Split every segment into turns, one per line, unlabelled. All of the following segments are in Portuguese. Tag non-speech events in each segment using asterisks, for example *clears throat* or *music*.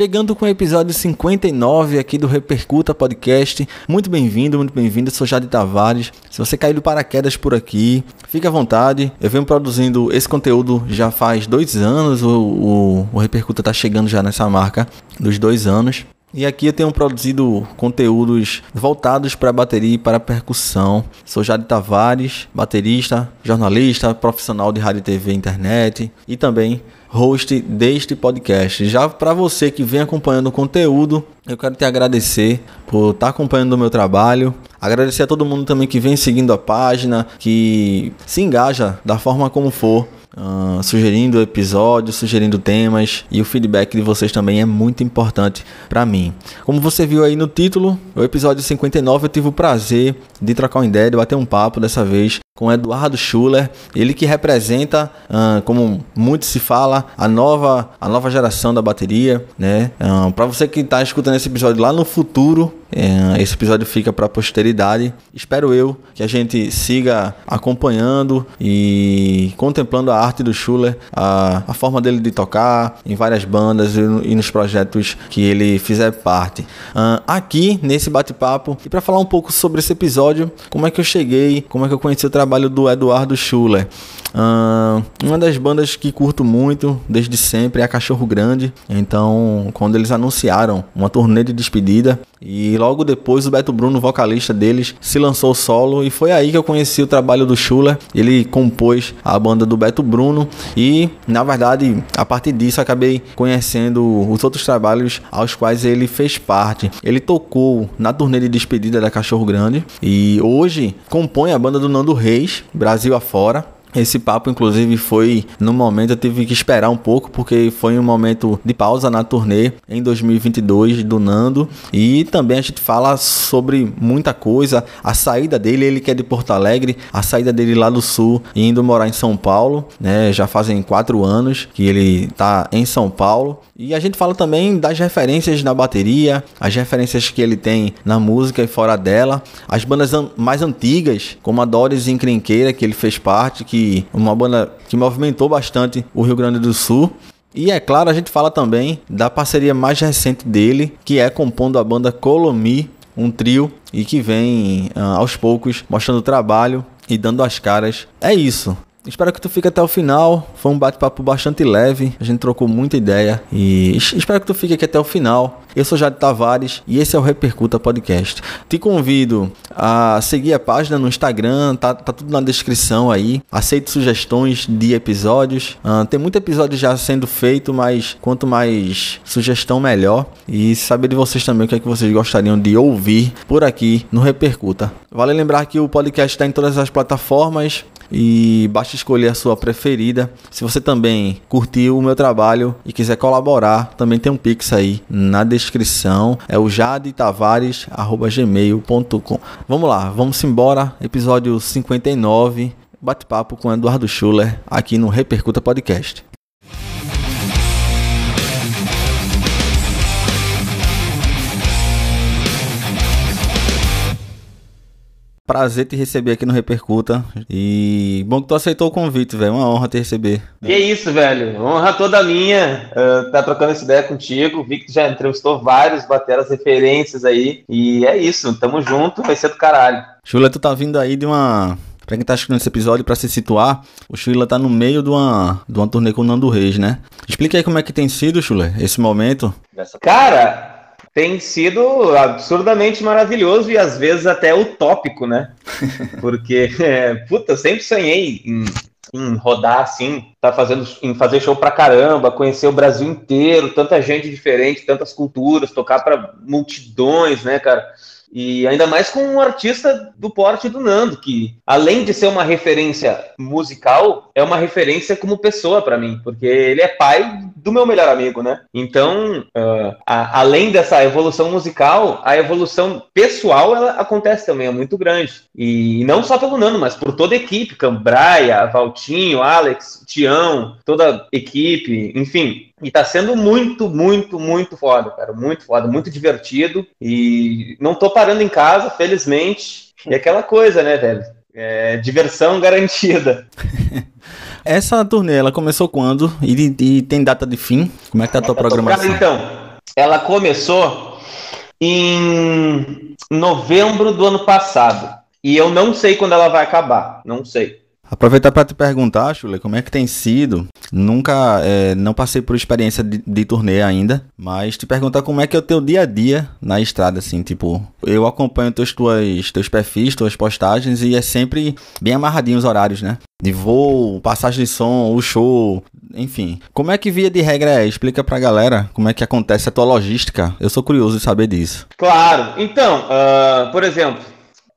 Chegando com o episódio 59 aqui do Repercuta Podcast. Muito bem-vindo, muito bem-vindo. Sou Jade Tavares. Se você caiu do paraquedas por aqui, fique à vontade. Eu venho produzindo esse conteúdo já faz dois anos. O, o, o Repercuta está chegando já nessa marca dos dois anos. E aqui eu tenho produzido conteúdos voltados para bateria e para percussão. Sou Jade Tavares, baterista, jornalista, profissional de rádio, TV e internet e também host deste podcast. Já para você que vem acompanhando o conteúdo, eu quero te agradecer por estar tá acompanhando o meu trabalho. Agradecer a todo mundo também que vem seguindo a página, que se engaja da forma como for uh, sugerindo episódios, sugerindo temas e o feedback de vocês também é muito importante para mim. Como você viu aí no título, o episódio 59 eu tive o prazer de trocar uma ideia, de bater um papo dessa vez com Eduardo Schuller, ele que representa, uh, como muito se fala, a nova, a nova geração da bateria, né? Uh, para você que está escutando esse episódio lá no futuro, uh, esse episódio fica para a posteridade. Espero eu que a gente siga acompanhando e contemplando a arte do Schuller, a, a forma dele de tocar em várias bandas e, e nos projetos que ele fizer parte. aqui nesse bate-papo e para falar um pouco sobre esse episódio, como é que eu cheguei, como é que eu conheci o trabalho trabalho do Eduardo Schuller. Uh, uma das bandas que curto muito desde sempre é a Cachorro Grande. Então, quando eles anunciaram uma turnê de despedida, e logo depois o Beto Bruno, vocalista deles, se lançou solo e foi aí que eu conheci o trabalho do Schuller. Ele compôs a banda do Beto Bruno e, na verdade, a partir disso acabei conhecendo os outros trabalhos aos quais ele fez parte. Ele tocou na turnê de despedida da Cachorro Grande e hoje compõe a banda do Nando Reis, Brasil afora. Esse papo, inclusive, foi no momento eu tive que esperar um pouco, porque foi um momento de pausa na turnê em 2022 do Nando. E também a gente fala sobre muita coisa. A saída dele, ele que é de Porto Alegre, a saída dele lá do sul, indo morar em São Paulo, né? Já fazem quatro anos que ele tá em São Paulo. E a gente fala também das referências na bateria, as referências que ele tem na música e fora dela, as bandas an mais antigas, como a Doris Encrenqueira, que ele fez parte, que uma banda que movimentou bastante o Rio Grande do Sul. E é claro, a gente fala também da parceria mais recente dele, que é compondo a banda Colomi, um trio e que vem uh, aos poucos mostrando trabalho e dando as caras. É isso. Espero que tu fique até o final. Foi um bate-papo bastante leve. A gente trocou muita ideia. E espero que tu fique aqui até o final. Eu sou Jade Tavares e esse é o Repercuta Podcast. Te convido a seguir a página no Instagram, tá, tá tudo na descrição aí. Aceito sugestões de episódios. Uh, tem muito episódio já sendo feito, mas quanto mais sugestão, melhor. E saber de vocês também o que é que vocês gostariam de ouvir por aqui no Repercuta. Vale lembrar que o podcast está em todas as plataformas e basta escolher a sua preferida. Se você também curtiu o meu trabalho e quiser colaborar, também tem um pix aí na descrição. É o jadetavares@gmail.com. Vamos lá, vamos embora. Episódio 59, bate-papo com Eduardo Schuller aqui no Repercuta Podcast. Prazer te receber aqui no Repercuta. E bom que tu aceitou o convite, velho. Uma honra te receber.
Que isso, velho. Honra toda minha. Uh, tá trocando essa ideia contigo. Vi que tu já entrevistou vários, bateram as referências aí. E é isso. Tamo junto. Vai ser do caralho.
Chula, tu tá vindo aí de uma. Pra quem tá assistindo esse episódio, pra se situar, o Chula tá no meio de uma, de uma turnê com o Nando Reis, né? Explica aí como é que tem sido, Chula, esse momento.
Cara, tem sido absurdamente maravilhoso e às vezes até utópico, né? *laughs* Porque, é, puta, eu sempre sonhei em, em rodar assim, tá fazendo, em fazer show pra caramba, conhecer o Brasil inteiro, tanta gente diferente, tantas culturas, tocar para multidões, né, cara? E ainda mais com um artista do porte do Nando, que além de ser uma referência musical, é uma referência como pessoa para mim, porque ele é pai do meu melhor amigo, né? Então, uh, a, além dessa evolução musical, a evolução pessoal ela acontece também, é muito grande. E, não só pelo Nando, mas por toda a equipe, Cambraia, Valtinho, Alex, Tião, toda a equipe, enfim, e tá sendo muito, muito, muito foda, cara. Muito foda, muito divertido. E não tô parando em casa, felizmente. E aquela coisa, né, velho? É, diversão *laughs* garantida. *laughs*
Essa turnê, ela começou quando? E, e, tem data de fim? Como é que tá a tua programação?
Cara, então, ela começou em novembro do ano passado. E eu não sei quando ela vai acabar. Não sei.
Aproveitar para te perguntar, Chule, como é que tem sido? Nunca, é, não passei por experiência de, de turnê ainda, mas te perguntar como é que é o teu dia a dia na estrada, assim, tipo, eu acompanho teus, tuas, teus perfis, tuas postagens e é sempre bem amarradinho os horários, né? De voo, passagem de som, o show, enfim. Como é que via de regra é? Explica pra galera como é que acontece a tua logística. Eu sou curioso de saber disso.
Claro. Então, uh, por exemplo,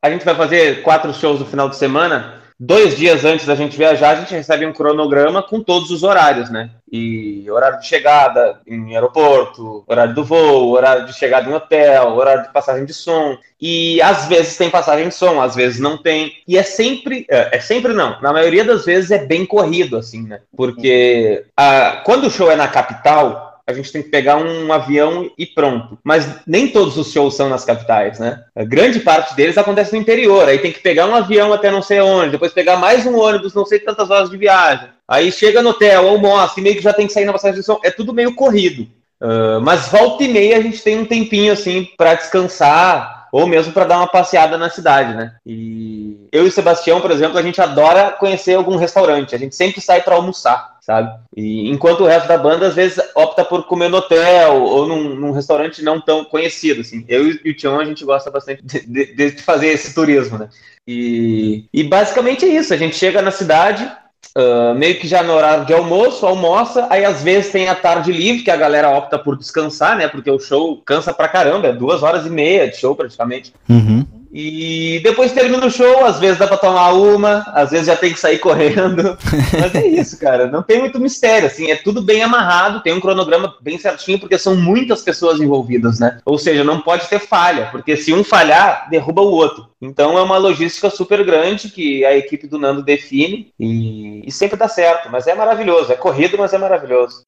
a gente vai fazer quatro shows no final de semana dois dias antes da gente viajar, a gente recebe um cronograma com todos os horários, né? E horário de chegada em aeroporto, horário do voo, horário de chegada em hotel, horário de passagem de som. E às vezes tem passagem de som, às vezes não tem. E é sempre, é, é sempre não, na maioria das vezes é bem corrido, assim, né? Porque a, quando o show é na capital, a gente tem que pegar um avião e pronto. Mas nem todos os shows são nas capitais, né? A grande parte deles acontece no interior. Aí tem que pegar um avião até não sei onde, depois pegar mais um ônibus, não sei tantas horas de viagem. Aí chega no hotel, almoça, e meio que já tem que sair na passagem de som. É tudo meio corrido. Uh, mas volta e meia a gente tem um tempinho assim para descansar ou mesmo para dar uma passeada na cidade, né? E eu e o Sebastião, por exemplo, a gente adora conhecer algum restaurante. A gente sempre sai para almoçar sabe? E enquanto o resto da banda às vezes opta por comer no hotel ou num, num restaurante não tão conhecido, assim. Eu e o Tião a gente gosta bastante de, de, de, fazer esse turismo, né? E, e basicamente é isso. A gente chega na cidade, Uh, meio que já no horário de almoço, almoça, aí às vezes tem a tarde livre, que a galera opta por descansar, né? Porque o show cansa pra caramba, é duas horas e meia de show praticamente.
Uhum.
E depois termina o show, às vezes dá pra tomar uma, às vezes já tem que sair *laughs* correndo. Mas é isso, cara. Não tem muito mistério, assim, é tudo bem amarrado, tem um cronograma bem certinho, porque são muitas pessoas envolvidas, né? Ou seja, não pode ter falha, porque se um falhar, derruba o outro. Então é uma logística super grande que a equipe do Nando define e, e sempre dá certo. Mas é maravilhoso, é corrido, mas é maravilhoso.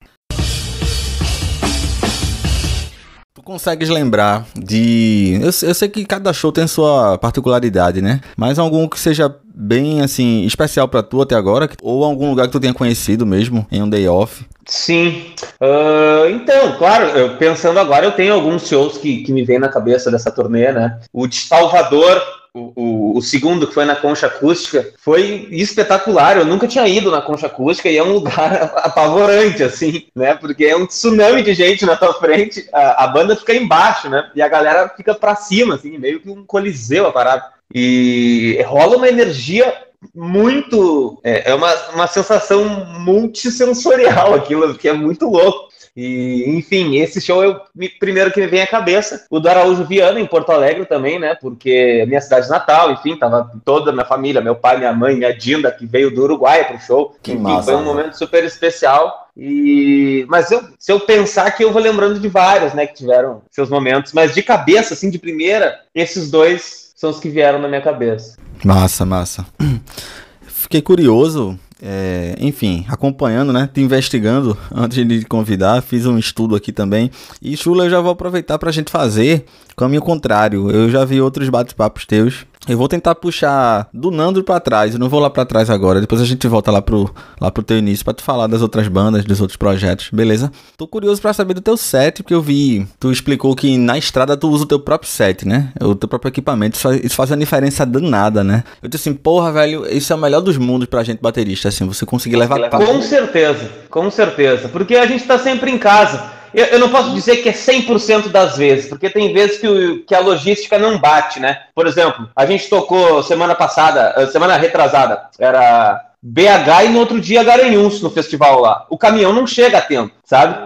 Consegues lembrar de. Eu, eu, sei que cada show tem sua particularidade, né? Mas algum que seja bem, assim, especial para tu até agora? Ou algum lugar que tu tenha conhecido mesmo em um day off?
Sim. Uh, então, claro, eu, pensando agora, eu tenho alguns shows que, que me vêm na cabeça dessa turnê, né? O de Salvador o, o, segundo, que foi na Concha Acústica, foi espetacular. Eu nunca tinha ido na Concha Acústica e é um lugar *laughs* apavorante, assim, né? Porque é um tsunami de gente na tua frente, a, a banda fica embaixo, né? E a galera fica pra cima, assim, meio que um coliseu a parada. E rola uma energia muito. É, é uma, uma sensação multissensorial aquilo, que é muito louco. E, enfim, esse show é o primeiro que me vem à cabeça. O do Araújo Viana, em Porto Alegre também, né? Porque é minha cidade natal, enfim, tava toda a minha família, meu pai, minha mãe, minha Dinda, que veio do Uruguai pro show.
Que enfim, massa,
foi um momento super especial. E mas eu, se eu pensar que eu vou lembrando de vários, né, que tiveram seus momentos, mas de cabeça assim de primeira, esses dois são os que vieram na minha cabeça.
Massa, massa. *clears throat* Fiquei curioso é, enfim, acompanhando, né? Te investigando *laughs* antes de convidar, fiz um estudo aqui também. E Chula, eu já vou aproveitar para a gente fazer caminho contrário. Eu já vi outros bate-papos teus eu vou tentar puxar do Nando para trás. Eu não vou lá para trás agora. Depois a gente volta lá pro, lá pro teu início para tu falar das outras bandas, dos outros projetos, beleza? Tô curioso para saber do teu set, porque eu vi. Tu explicou que na estrada tu usa o teu próprio set, né? O teu próprio equipamento. Isso faz, isso faz uma diferença danada, né? Eu disse assim, porra, velho, isso é o melhor dos mundos pra gente baterista, assim, você conseguir levar.
Com certeza, com certeza. Porque a gente tá sempre em casa. Eu, eu, não posso dizer que é 100% das vezes, porque tem vezes que, o, que a logística não bate, né? Por exemplo, a gente tocou semana passada, eh, semana retrasada, era BH e no outro dia Garanhuns no festival lá. O caminhão não chega a tempo, sabe?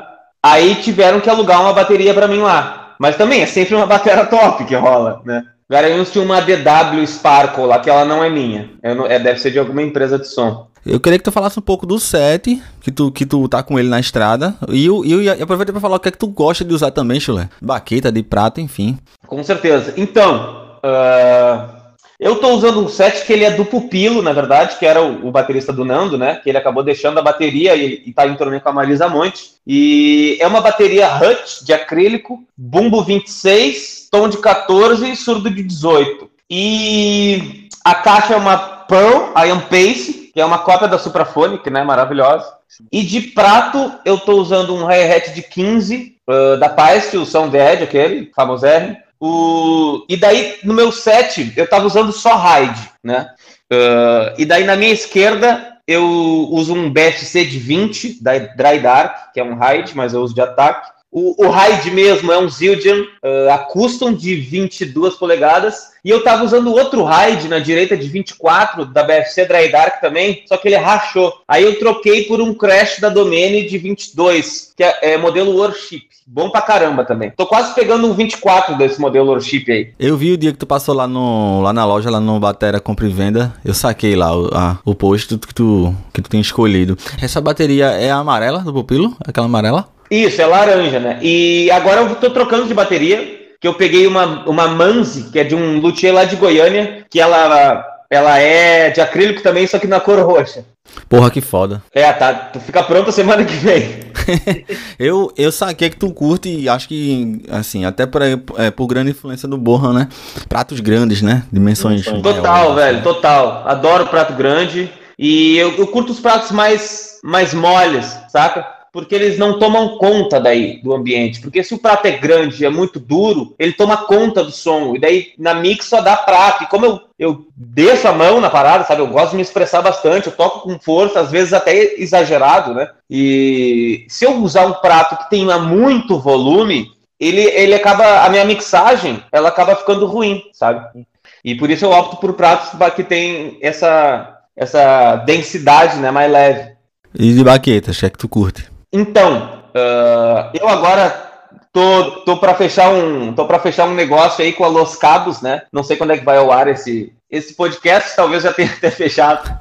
Aí tiveram que alugar uma bateria para mim lá. Mas também é sempre uma bateria top que rola, né? Garanhuns tinha uma DW Sparkle lá, que ela não é minha. Não, é, deve ser de alguma empresa de som.
Eu queria que tu falasse um pouco do set, que tu, que tu tá com ele na estrada. E eu, eu aproveita pra falar o que é que tu gosta de usar também, Chulé. Baqueta, de prata, enfim.
Com certeza. Então, uh, eu tô usando um set que ele é do Pupilo, na verdade, que era o, o baterista do Nando, né? Que ele acabou deixando a bateria e, e tá em torneio com a Marisa Monte. E é uma bateria Hutch de acrílico, bumbo 26, tom de 14 e surdo de 18. E a caixa é uma Pearl Iron Pace que é uma cópia da Supraphonic, né? Maravilhosa. E de prato, eu tô usando um hi-hat de 15 uh, da Paist, o Sound aquele, famoso R. O... E daí, no meu set, eu tava usando só ride, né? Uh, e daí, na minha esquerda, eu uso um BFC de 20, da Dry Dark, que é um ride, mas eu uso de ataque. O, o Raid mesmo é um Zildjian uh, a custom de 22 polegadas. E eu tava usando outro Raid na direita de 24, da BFC Dry Dark também, só que ele rachou. Aí eu troquei por um Crash da Domene de 22, que é, é modelo Warship. Bom pra caramba também. Tô quase pegando um 24 desse modelo Warship aí.
Eu vi o dia que tu passou lá, no, lá na loja, lá no Batera Compra e Venda. Eu saquei lá o, a, o post que tu, que tu tem escolhido. Essa bateria é amarela do pupilo? Aquela amarela?
Isso, é laranja, né? E agora eu tô trocando de bateria, que eu peguei uma, uma Manzi, que é de um luthier lá de Goiânia, que ela, ela é de acrílico também, só que na cor roxa.
Porra, que foda.
É, tá. Tu fica pronto semana que vem. *laughs*
eu, eu saquei que tu curte e acho que, assim, até por, é, por grande influência do Borra, né? Pratos grandes, né? Dimensões.
Total, velho, assim. total. Adoro prato grande. E eu, eu curto os pratos mais, mais moles, saca? Porque eles não tomam conta daí do ambiente. Porque se o prato é grande, é muito duro, ele toma conta do som. E daí na mix só dá prato. E como eu, eu desço a mão na parada, sabe? Eu gosto de me expressar bastante, eu toco com força, às vezes até exagerado, né? E se eu usar um prato que tenha muito volume, ele, ele acaba. A minha mixagem ela acaba ficando ruim, sabe? E por isso eu opto por pratos que tem essa, essa densidade né, mais leve.
E de baquetas, é que tu curte?
Então, uh, eu agora tô, tô para fechar um tô para fechar um negócio aí com a Los Cabos, né? Não sei quando é que vai ao ar esse esse podcast, talvez já tenha *laughs* até fechado.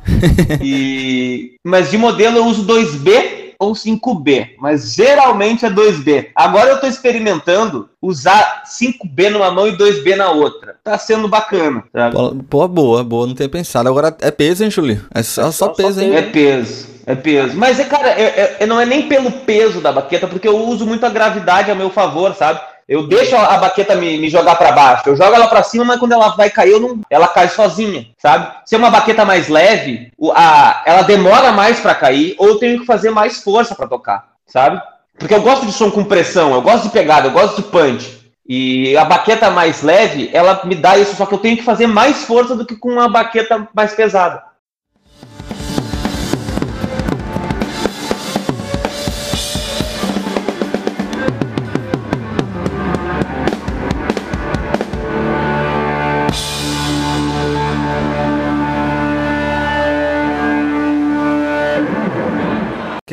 E mas de modelo eu uso 2B ou 5B, mas geralmente é 2B. Agora eu estou experimentando usar 5B numa mão e 2B na outra. Tá sendo bacana. Sabe?
Pô, boa, boa, não tenho pensado. Agora é peso, hein, Julie? É só, só, só peso, hein?
É peso. É peso. Mas, é, cara, é, é, não é nem pelo peso da baqueta, porque eu uso muito a gravidade a meu favor, sabe? Eu deixo a, baqueta me, me jogar para baixo. Eu jogo ela para cima, mas quando ela vai cair, não, ela cai sozinha, sabe? Se é uma baqueta mais leve, a, ela demora mais para cair, ou eu tenho que fazer mais força para tocar, sabe? Porque eu gosto de som com pressão, eu gosto de pegada, eu gosto de punch. E a baqueta mais leve, ela me dá isso, só que eu tenho que fazer mais força do que com uma baqueta mais pesada.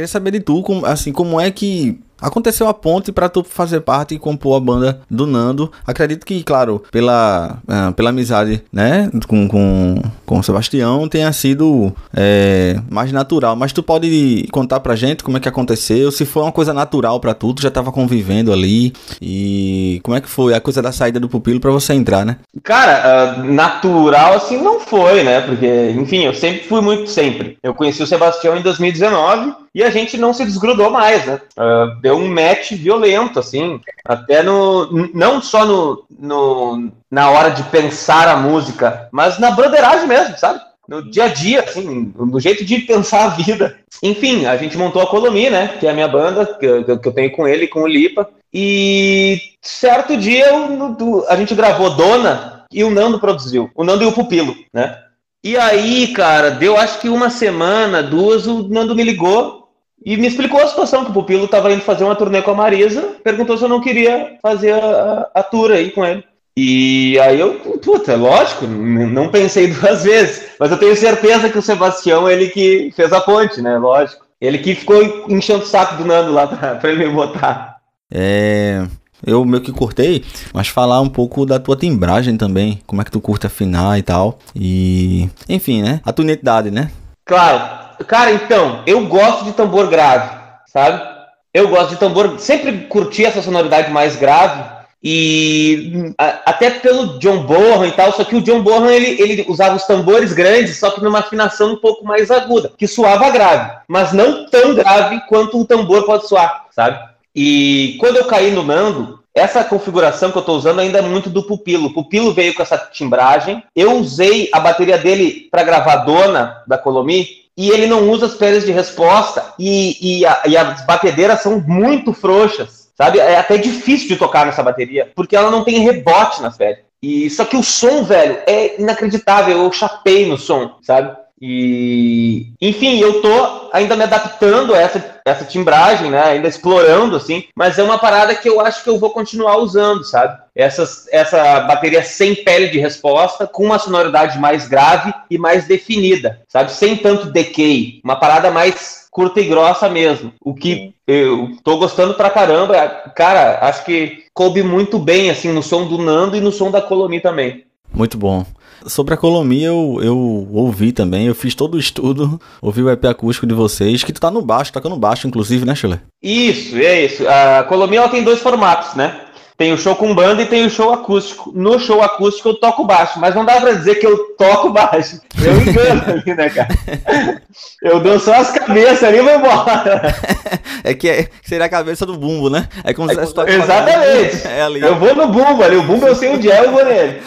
Queria saber de tu, como, assim, como é que Aconteceu a ponte para tu fazer parte e compor a banda do Nando. Acredito que, claro, pela, uh, pela amizade, né, com, com, com o Sebastião, tenha sido é, mais natural. Mas tu pode contar pra gente como é que aconteceu, se foi uma coisa natural para tu, tu já tava convivendo ali e como é que foi a coisa da saída do pupilo para você entrar, né?
Cara, uh, natural assim não foi, né? Porque, enfim, eu sempre fui muito sempre. Eu conheci o Sebastião em 2019 e a gente não se desgrudou mais, né? Uh, um match violento, assim, até no. Não só no, no, na hora de pensar a música, mas na broderagem mesmo, sabe? No dia a dia, assim, no jeito de pensar a vida. Enfim, a gente montou a Colomi, né? Que é a minha banda, que, eu, que eu tenho com ele, com o Lipa. E certo dia eu, a gente gravou Dona e o Nando produziu. O Nando e o Pupilo, né? E aí, cara, deu acho que uma semana, duas, o Nando me ligou e me explicou a situação, que o Pupilo estava indo fazer uma turnê com a Marisa, perguntou se eu não queria fazer a, a, tour aí com ele. E aí eu, puta, é lógico, não pensei *laughs* duas vezes, mas eu tenho certeza que o Sebastião, ele que fez a ponte, né, lógico. Ele que ficou enchendo o saco do Nando lá pra, pra ele me botar.
É... Eu meio que cortei, mas falar um pouco da tua timbragem também, como é que tu curte afinar e tal. E, enfim, né? A tua identidade, né?
Claro, Cara, então, eu gosto de tambor grave, sabe? Eu gosto de tambor, sempre curti essa sonoridade mais grave. E a, até pelo John Bonham e tal, só que o John Bonham ele, ele usava os tambores grandes, só que numa afinação um pouco mais aguda, que soava grave, mas não tão grave quanto o tambor pode soar, sabe? E quando eu caí no Nando, essa configuração que eu estou usando ainda é muito do Pupilo. O Pupilo veio com essa timbragem. Eu usei a bateria dele para gravar Dona da Colomi e ele não usa as pedras de resposta e, e, a, e as batedeiras são muito frouxas, sabe? É até difícil de tocar nessa bateria porque ela não tem rebote na pele. E só que o som, velho, é inacreditável. Eu chapei no som, sabe? E, enfim, eu tô ainda me adaptando a essa, essa timbragem, né? Ainda explorando, assim, mas é uma parada que eu acho que eu vou continuar usando, sabe? Essas, essa bateria sem pele de resposta, com uma sonoridade mais grave e mais definida, sabe? Sem tanto decay. Uma parada mais curta e grossa mesmo. O que eu tô gostando pra caramba. Cara, acho que coube muito bem, assim, no som do Nando e no som da Colomi também.
Muito bom. Sobre a Colomia, eu, eu ouvi também, eu fiz todo o estudo, ouvi o EP acústico de vocês, que tu tá no baixo, tocando baixo, inclusive, né, Chile?
Isso, é isso. A Colomia ela tem dois formatos, né? Tem o show com banda e tem o show acústico. No show acústico eu toco baixo, mas não dá pra dizer que eu toco baixo. Eu engano *laughs* ali, né, cara? Eu dou só as cabeças ali e vou embora.
É que é, seria a cabeça do bumbo, né?
É como se fosse Exatamente. *laughs* É ali. Eu vou no bumbo ali, o bumbo eu sei onde é, eu vou nele.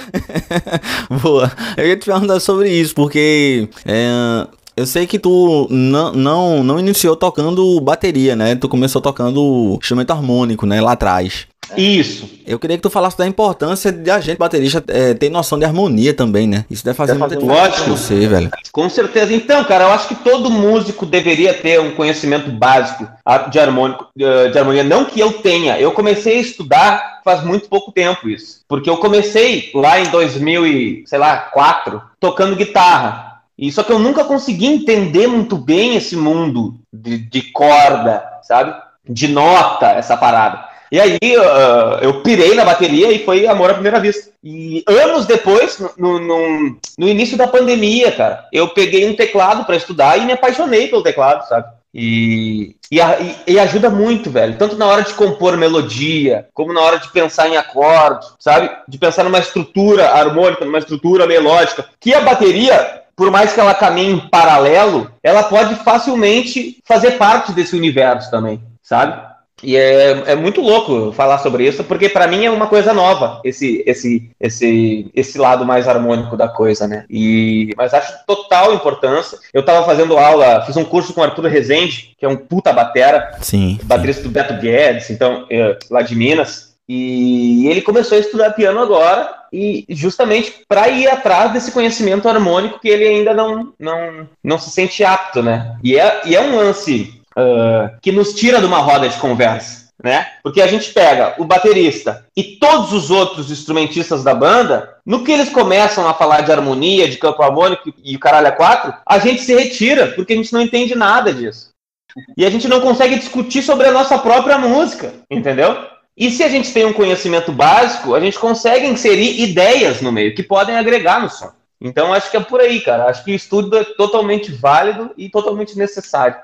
*laughs*
Boa. Eu ia te perguntar sobre isso, porque é, eu sei que tu não, não, não iniciou tocando bateria, né? Tu começou tocando instrumento harmônico, né? Lá atrás.
Isso.
Eu queria que tu falasse da importância de a gente, baterista, é, ter noção de harmonia também, né? Isso deve fazer
muita diferença pra você, velho. Com certeza. Então, cara, eu acho que todo músico deveria ter um conhecimento básico de, harmônico, de harmonia. Não que eu tenha. Eu comecei a estudar faz muito pouco tempo isso. Porque eu comecei lá em 2000 e, sei lá, 4, tocando guitarra. E só que eu nunca consegui entender muito bem esse mundo de, de corda, sabe? De nota, essa parada. E aí uh, eu pirei na bateria e foi amor à primeira vista. E anos depois, no, no, no início da pandemia, cara, eu peguei um teclado para estudar e me apaixonei pelo teclado, sabe? E, e, e, ajuda muito, velho. Tanto na hora de compor melodia, como na hora de pensar em acordes, sabe? De pensar numa estrutura harmônica, numa estrutura melódica. Que a bateria, por mais que ela caminhe em paralelo, ela pode facilmente fazer parte desse universo também, sabe? E é, é muito louco falar sobre isso, porque para mim é uma coisa nova, esse, esse, esse, esse lado mais harmônico da coisa, né? E, mas acho total importância. Eu tava fazendo aula, fiz um curso com o Arthur Rezende, que é um puta batera,
sim,
baterista do Beto Guedes, então, é, lá de Minas. E ele começou a estudar piano agora, e justamente para ir atrás desse conhecimento harmônico que ele ainda não, não, não se sente apto, né? E é, e é um lance uh, que nos tira de uma roda de conversa, né? Porque a gente pega o baterista e todos os outros instrumentistas da banda, no que eles começam a falar de harmonia, de campo harmônico e o caralho a quatro, a gente se retira, porque a gente não entende nada disso. E a gente não consegue discutir sobre a nossa própria música, entendeu? E se a gente tem um conhecimento básico, a gente consegue inserir ideias no meio que podem agregar no som. Então acho que é por aí, cara. Acho que o estudo é totalmente válido e totalmente necessário.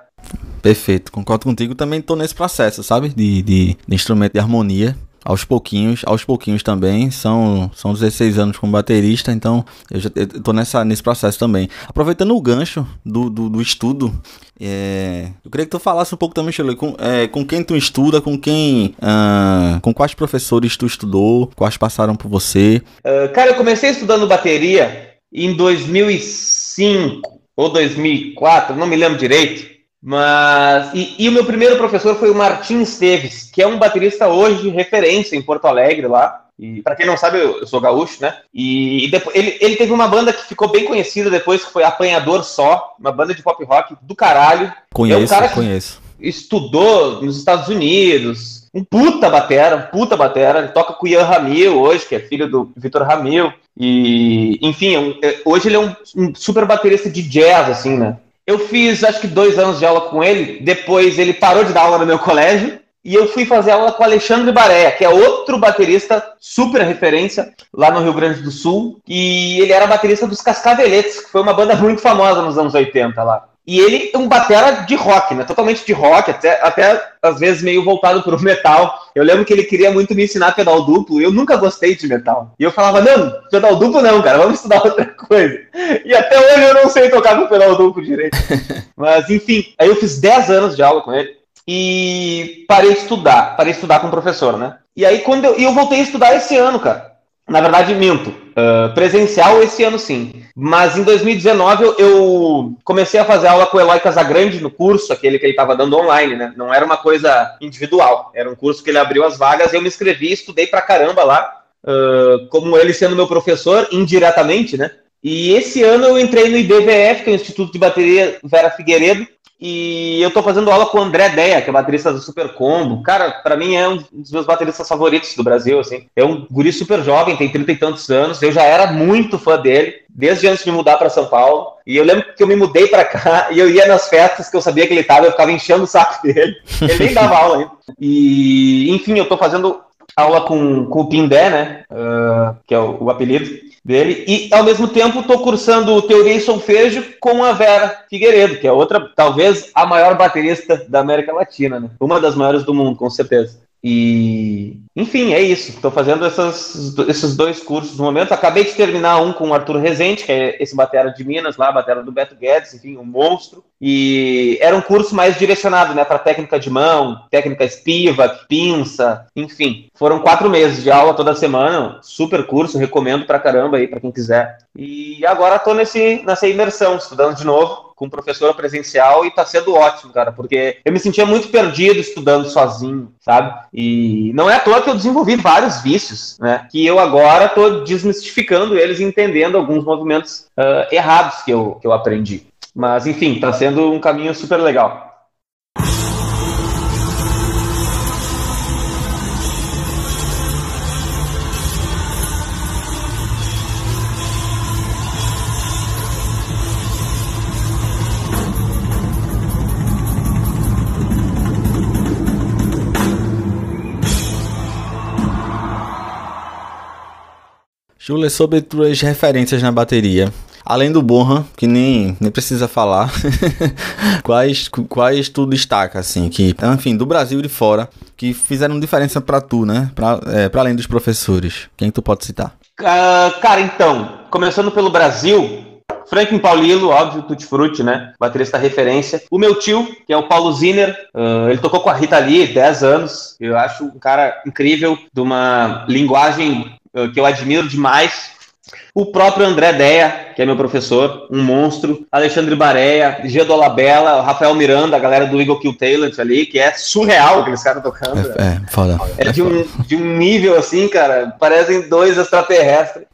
Perfeito, concordo contigo. Também tô nesse processo, sabe? De, de, de instrumento de harmonia aos pouquinhos, aos pouquinhos também. São, são 16 anos como baterista, então eu já eu tô nessa, nesse processo também. Aproveitando o gancho do, do, do estudo, é, eu queria que tu falasse um pouco também, Shirley, com, é, com quem tu estuda, com quem. Uh, com quais professores tu estudou, quais passaram por você.
Uh, cara, eu comecei estudando bateria em 2005 ou 2004, não me lembro direito. Mas e, e, o meu primeiro professor foi o Martim Esteves, que é um baterista hoje de referência em Porto Alegre lá. E para quem não sabe, eu, eu, sou gaúcho, né? E, e depois, ele, ele teve uma banda que ficou bem conhecida depois, que foi Apanhador Só, uma banda de pop rock do caralho.
Conheço, é um cara conheço.
Estudou nos Estados Unidos, um puta batera, um puta batera. Ele toca com o Ian Ramil hoje, que é filho do Vitor Ramil. E, enfim, é é, hoje ele é um, um super baterista de jazz, assim, né? Eu fiz acho que dois anos de aula com ele, depois ele parou de dar aula no meu colégio, e eu fui fazer aula com Alexandre Baré, que é outro baterista super referência lá no Rio Grande do Sul, e ele era baterista dos Cascaveletes, que foi uma banda muito famosa nos anos 80 lá. E ele é um batera de rock, né? Totalmente de rock, até, até às vezes meio voltado pro metal. Eu lembro que ele queria muito me ensinar pedal duplo, e eu nunca gostei de metal. E eu falava, não, pedal duplo não, cara, vamos estudar *laughs* outra coisa. E até hoje eu não sei tocar com pedal duplo direito. *laughs* Mas enfim, aí eu fiz 10 anos de aula com ele. e parei de estudar, parei de estudar com o professor, né? E aí quando eu, eu voltei a estudar esse ano, cara. Na verdade, minto. Uh, presencial esse ano sim. Mas em 2019 eu, comecei a fazer aula com o Eloy Casagrande no curso, aquele que ele estava dando online, né? Não era uma coisa individual. Era um curso que ele abriu as vagas, eu me inscrevi, estudei pra caramba lá. Uh, como ele sendo meu professor, indiretamente, né? E esse ano eu entrei no IBVF, que é o Instituto de Bateria Vera Figueiredo, e eu tô fazendo aula com o André Deia, que é baterista do Super Combo. Cara, para mim é um dos meus bateristas favoritos do Brasil, assim. É um guri super jovem, tem trinta e tantos anos. Eu já era muito fã dele, desde antes de me mudar para São Paulo. E eu lembro que eu me mudei para cá *laughs* e eu ia nas festas que eu sabia que ele tava, eu ficava enchendo o saco *laughs* dele. Ele nem dava aula ainda. E, enfim, eu tô fazendo aula com, com o Pindé, né? Uh, que é o, o apelido dele, e ao mesmo tempo estou cursando Teoria e Solfejo com a Vera Figueiredo, que é outra, talvez a maior baterista da América Latina, né? Uma das maiores do mundo, com certeza. E, enfim, é isso. Estou fazendo essas, esses dois cursos no momento. Acabei de terminar um com o Arthur Rezende, que é esse batera de Minas, lá, batera do Beto Guedes, enfim, um monstro. E era um curso mais direcionado, né, para técnica de mão, técnica espiva, pinça, enfim. Foram quatro meses de aula toda semana, super curso, recomendo pra caramba aí para quem quiser. E agora estou nesse nessa imersão, estudando de novo com professora presencial e tá sendo ótimo, cara, porque eu me sentia muito perdido estudando sozinho, sabe? E não é à toa que eu desenvolvi vários vícios, né? Que eu agora tô desmistificando eles e entendendo alguns movimentos uh, errados que eu, que eu aprendi. Mas, enfim, tá sendo um caminho super legal.
Júlia, sobre tuas referências na bateria, além do Bonham, que nem, nem precisa falar, *laughs* quais, quais tu destaca, assim, que, enfim, do Brasil e de fora, que fizeram diferença para tu, né? Para é, pra além dos professores. Quem tu pode citar?
Uh, cara, então, começando pelo Brasil, Franklin Paulilo, óbvio, Tutti Frutti, né? Baterista referência. O meu tio, que é o Paulo Ziner, uh, ele tocou com a Rita Lee 10 anos. Eu acho um cara incrível, de uma linguagem que eu admiro demais. O próprio André Deia, que é meu professor, um monstro. Alexandre Bareia, Gia Dolabella, Rafael Miranda, a galera do Eagle Kill Talent ali, que é surreal aqueles caras tocando.
É, é foda.
É, de, um, de um nível assim, cara, parecem dois extraterrestres.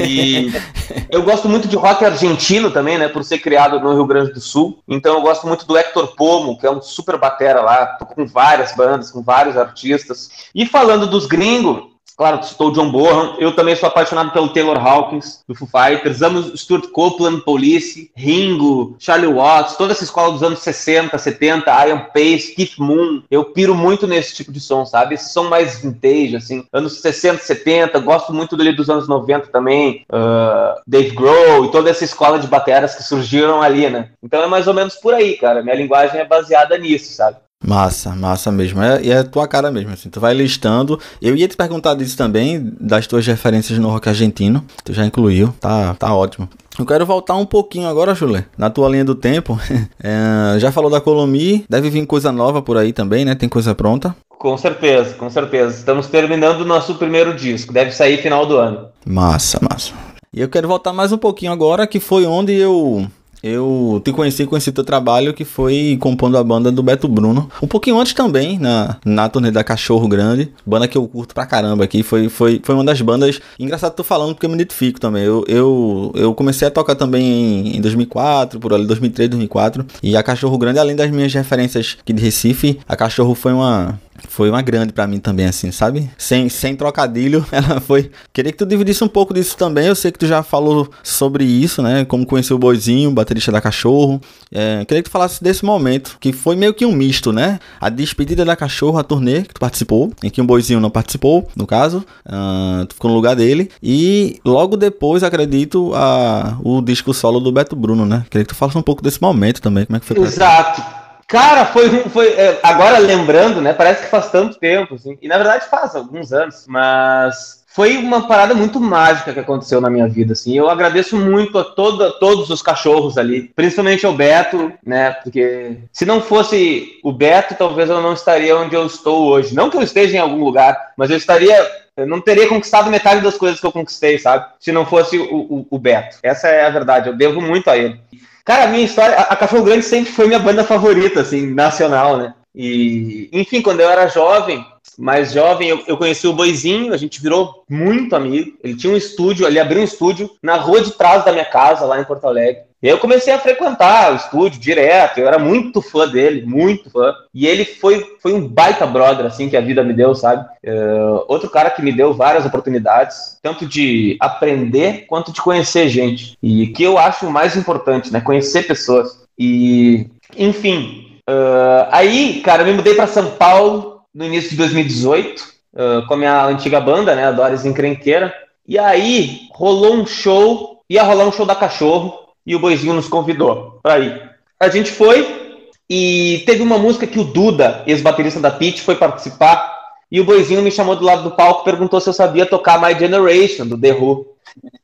E *laughs* eu gosto muito de rock argentino também, né? Por ser criado no Rio Grande do Sul. Então eu gosto muito do Hector Pomo, que é um super batera lá, com várias bandas, com vários artistas. E falando dos gringos, Claro, citou o John Bohan. Eu também sou apaixonado pelo Taylor Hawkins, do Foo Fighters. Amo Stuart Copeland, Police, Ringo, Charlie Watts, toda essa escola dos anos 60, 70, Ian Pace, Keith Moon. Eu piro muito nesse tipo de som, sabe? Esses são mais vintage, assim. Anos 60, 70. Gosto muito dele dos anos 90 também. Uh, Dave Grohl e toda essa escola de bateras que surgiram ali, né? Então é mais ou menos por aí, cara. Minha linguagem é baseada nisso, sabe?
Massa, massa mesmo. É, e é a tua cara mesmo, assim. Tu vai listando. Eu ia te perguntar disso também, das tuas referências no rock argentino. Tu já incluiu. Tá, tá ótimo. Eu quero voltar um pouquinho agora, Chulé. Na tua linha do tempo. *laughs* É, já falou da Colomi. Deve vir coisa nova por aí também, né? Tem coisa pronta.
Com certeza, com certeza. Estamos terminando o nosso primeiro disco. Deve sair final do ano.
Massa, massa. E eu quero voltar mais um pouquinho agora, que foi onde eu eu te conheci, conheci teu trabalho que foi compondo a banda do Beto Bruno. Um pouquinho antes também, na, na turnê da Cachorro Grande. Banda que eu curto pra caramba aqui. Foi, foi, foi uma das bandas. Engraçado tu falando porque eu me identifico também. Eu, eu, eu comecei a tocar também em, em 2004, por ali, 2003, 2004. E a Cachorro Grande, além das minhas referências aqui de Recife, a Cachorro foi uma, foi uma grande para mim também, assim, sabe? Sem, sem trocadilho, *laughs* ela foi. Queria que tu dividisse um pouco disso também. Eu sei que tu já falou sobre isso, né? Como conheceu o Boizinho, baterista da Cachorro. É, queria que tu falasse desse momento, que foi meio que um misto, né? A despedida da Cachorro, a turnê que tu participou, em que o Boizinho não participou, no caso. Uh, tu ficou no lugar dele. E logo depois, acredito, a, o disco solo do Beto Bruno, né? Queria que tu falasse um pouco desse momento também, como é que foi
Exato. Cara, foi, foi é, agora lembrando, né? Parece que faz tanto tempo, assim, e na verdade faz alguns anos, mas foi uma parada muito mágica que aconteceu na minha vida, assim. Eu agradeço muito a, toda, todos os cachorros ali, principalmente ao Beto, né? Porque se não fosse o Beto, talvez eu não estaria onde eu estou hoje. Não que eu esteja em algum lugar, mas eu estaria eu não teria conquistado metade das coisas que eu conquistei, sabe? Se não fosse o, o, o, Beto. Essa é a verdade, eu devo muito a ele. Cara, a minha história, a, Cachorro Grande sempre foi minha banda favorita, assim, nacional, né? E, enfim, quando eu era jovem, mais jovem, eu, eu, conheci o Boizinho, a gente virou muito amigo. Ele tinha um estúdio, ele abriu um estúdio na rua de trás da minha casa, lá em Porto Alegre. E aí eu comecei a frequentar o estúdio direto, eu era muito fã dele, muito fã. E ele foi, foi um baita brother, assim, que a vida me deu, sabe? Uh, outro cara que me deu várias oportunidades, tanto de aprender quanto de conhecer gente. E que eu acho o mais importante, né? Conhecer pessoas. E, enfim, uh, aí, cara, eu me mudei para São Paulo no início de 2018, uh, com a minha antiga banda, né? A Doris Encrenqueira. E aí rolou um show, ia rolar um show da Cachorro e o Boizinho nos convidou para ir. A gente foi e teve uma música que o Duda, ex-baterista da Pitch, foi participar e o Boizinho me chamou do lado do palco perguntou se eu sabia tocar My Generation, do The Who.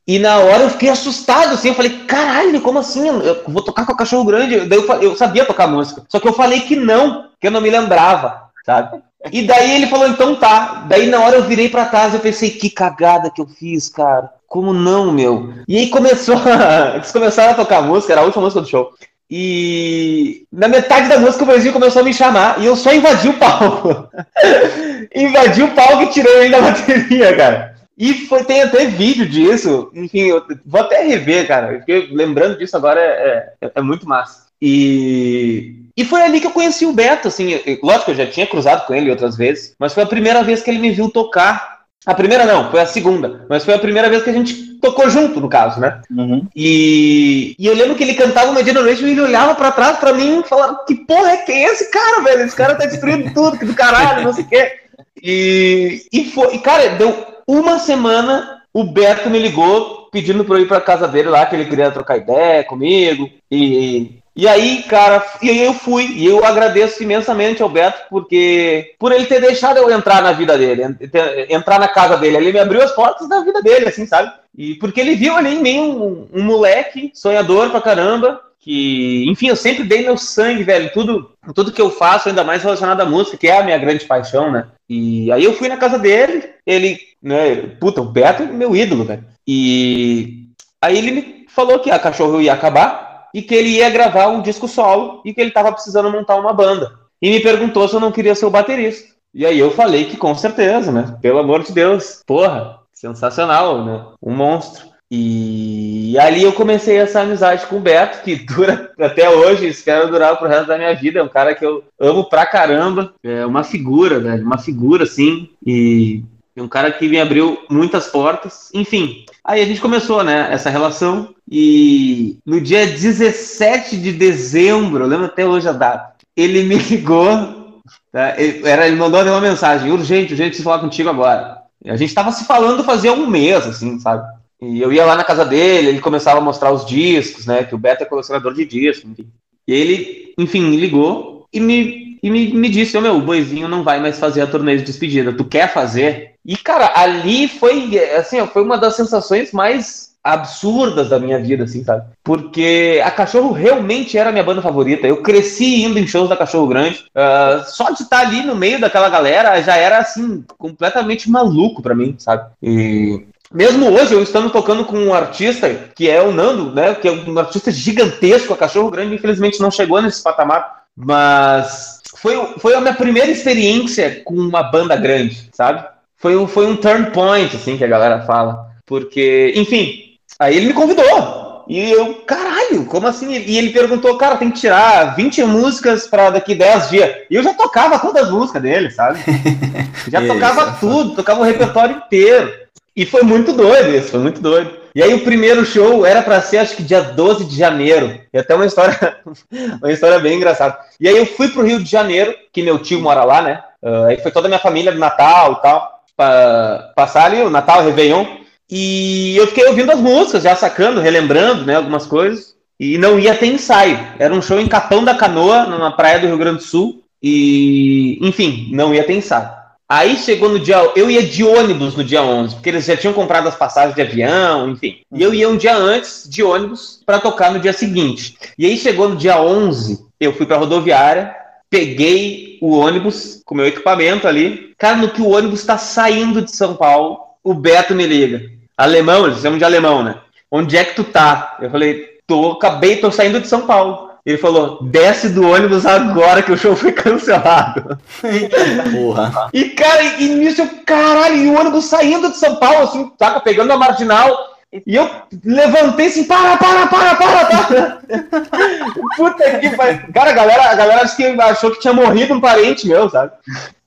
E na hora eu fiquei assustado, assim, eu falei, caralho, como assim? Eu vou tocar com a Cachorro Grande? Daí eu, eu sabia tocar música, só que eu falei que não, que eu não me lembrava, sabe? E daí ele falou, então tá. Daí na hora eu virei pra trás e pensei, que cagada que eu fiz, cara. Como não, meu? E aí começou a... *laughs* Eles começaram a tocar música, era a última música do show. E na metade da música o Brasil começou a me chamar e eu só invadi o palco. *laughs* invadi o palco e tirei ainda a bateria, cara. E foi, tem até vídeo disso. Enfim, eu vou até rever, cara. Porque lembrando disso agora é, é, é muito massa. E, e foi ali que eu conheci o Beto, assim, lógico que eu já tinha cruzado com ele outras vezes, mas foi a primeira vez que ele me viu tocar a primeira não, foi a segunda. Mas foi a primeira vez que a gente tocou junto, no caso, né? Uhum. E, e eu lembro que ele cantava uma Generation e ele olhava pra trás pra mim e falava: Que porra é que é esse cara, velho? Esse cara tá destruindo *laughs* tudo, que do caralho, não sei o quê. E, e foi, e cara, deu uma semana, o Beto me ligou pedindo pra eu ir pra casa dele lá, que ele queria trocar ideia comigo. E, e aí, cara, e aí eu fui, e eu agradeço imensamente ao Beto, porque por ele ter deixado eu entrar na vida dele, entrar na casa dele, ele me abriu as portas da vida dele, assim, sabe? E porque ele viu ali em mim um, um moleque sonhador pra caramba, que, enfim, eu sempre dei meu sangue, velho, tudo, tudo que eu faço, ainda mais relacionado à música, que é a minha grande paixão, né? E aí eu fui na casa dele, ele, né, puta, o Beto é meu ídolo, velho. E aí ele me falou que a cachorro ia acabar, e que ele ia gravar um disco solo e que ele estava precisando montar uma banda. E me perguntou se eu não queria ser o baterista. E aí eu falei que com certeza, né? Pelo amor de Deus. Porra, sensacional, né? Um monstro. E ali eu comecei essa amizade com o Beto, que *laughs* dura até hoje, espero durar pro resto da minha vida. É um cara que eu amo pra caramba. É uma figura, velho. Uma figura, assim. E é um cara que me abriu muitas portas. Enfim, aí a gente começou, né, essa relação. E no dia 17 de dezembro, eu lembro até hoje a data, ele me ligou. Tá? Ele, era, ele mandou uma mensagem: urgente, urgente se falar contigo agora. A gente estava se falando fazia um mês, assim, sabe? E eu ia lá na casa dele, ele começava a mostrar os discos, né? Que o Beto é colecionador de discos, enfim. E ele, enfim, ligou e me, e me, me disse: oh, meu, o boizinho não vai mais fazer a turnê de despedida. Tu quer fazer? E, cara, ali foi, assim, foi uma das sensações mais absurdas da minha vida, assim, sabe? Porque a Cachorro realmente era a minha banda favorita. Eu cresci indo em shows da Cachorro Grande. Uh, só de estar ali no meio daquela galera já era, assim, completamente maluco para mim, sabe? E mesmo hoje, eu estando tocando com um artista que é o Nando, né? Que é um artista gigantesco, a Cachorro Grande, infelizmente não chegou nesse patamar. Mas foi, foi a minha primeira experiência com uma banda grande, sabe? Foi um, foi um turn point, assim, que a galera fala. Porque, enfim, aí ele me convidou. E eu, caralho, como assim? E ele perguntou, cara, tem que tirar 20 músicas para daqui 10 dias. E eu já tocava todas as músicas dele, sabe? *laughs* Já tocava isso, tudo, tocava o repertório inteiro. E foi muito doido isso, foi muito doido. E aí o primeiro show era para ser, acho que dia 12 de janeiro. E até uma história, *laughs* uma história bem engraçada. E aí eu fui pro Rio de Janeiro, que meu tio mora lá, né? Uh, aí foi toda a minha família do Natal e tal para passar ali o Natal, o Réveillon. E eu fiquei ouvindo as músicas, já sacando, relembrando, né, algumas coisas. E não ia ter ensaio. Era um show em Capão da Canoa, na praia do Rio Grande do Sul. E, enfim, não ia ter ensaio. Aí chegou no dia. Eu ia de ônibus no dia 11, porque eles já tinham comprado as passagens de avião, enfim. E eu ia um dia antes de ônibus para tocar no dia seguinte. E aí chegou no dia 11, eu fui para rodoviária, peguei o ônibus com meu equipamento ali. Cara, no que o ônibus está saindo de São Paulo, o Beto me liga. Alemão, eles chamam de alemão, né? Onde é que tu tá? Eu falei, tô, acabei, tô saindo de São Paulo. Ele falou: desce do ônibus agora que o show foi cancelado. *laughs* Porra. E, cara, e nisso eu, caralho, e o ônibus saindo de São Paulo, assim, saca, pegando a marginal. E eu levantei assim, para, para, para, para, para. *laughs* Puta que pariu. Cara, a galera, a galera acho que achou que tinha morrido um parente meu, sabe?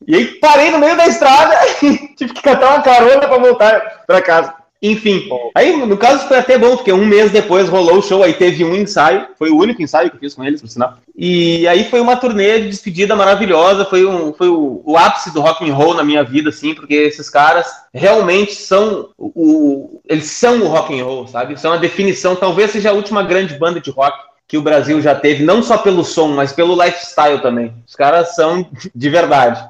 E aí parei no meio da estrada *laughs* e tive que cantar uma carona pra voltar pra casa. Enfim, aí no caso foi até bom, porque um mês depois rolou o show, aí teve um ensaio, foi o único ensaio que eu fiz com eles, por sinal. E aí foi uma turnê de despedida maravilhosa, foi, um, foi o, o ápice do rock and roll na minha vida, assim, porque esses caras realmente são o, o, eles são o rock and roll, sabe? São a definição, talvez seja a última grande banda de rock que o Brasil já teve, não só pelo som, mas pelo lifestyle também. Os caras são de verdade.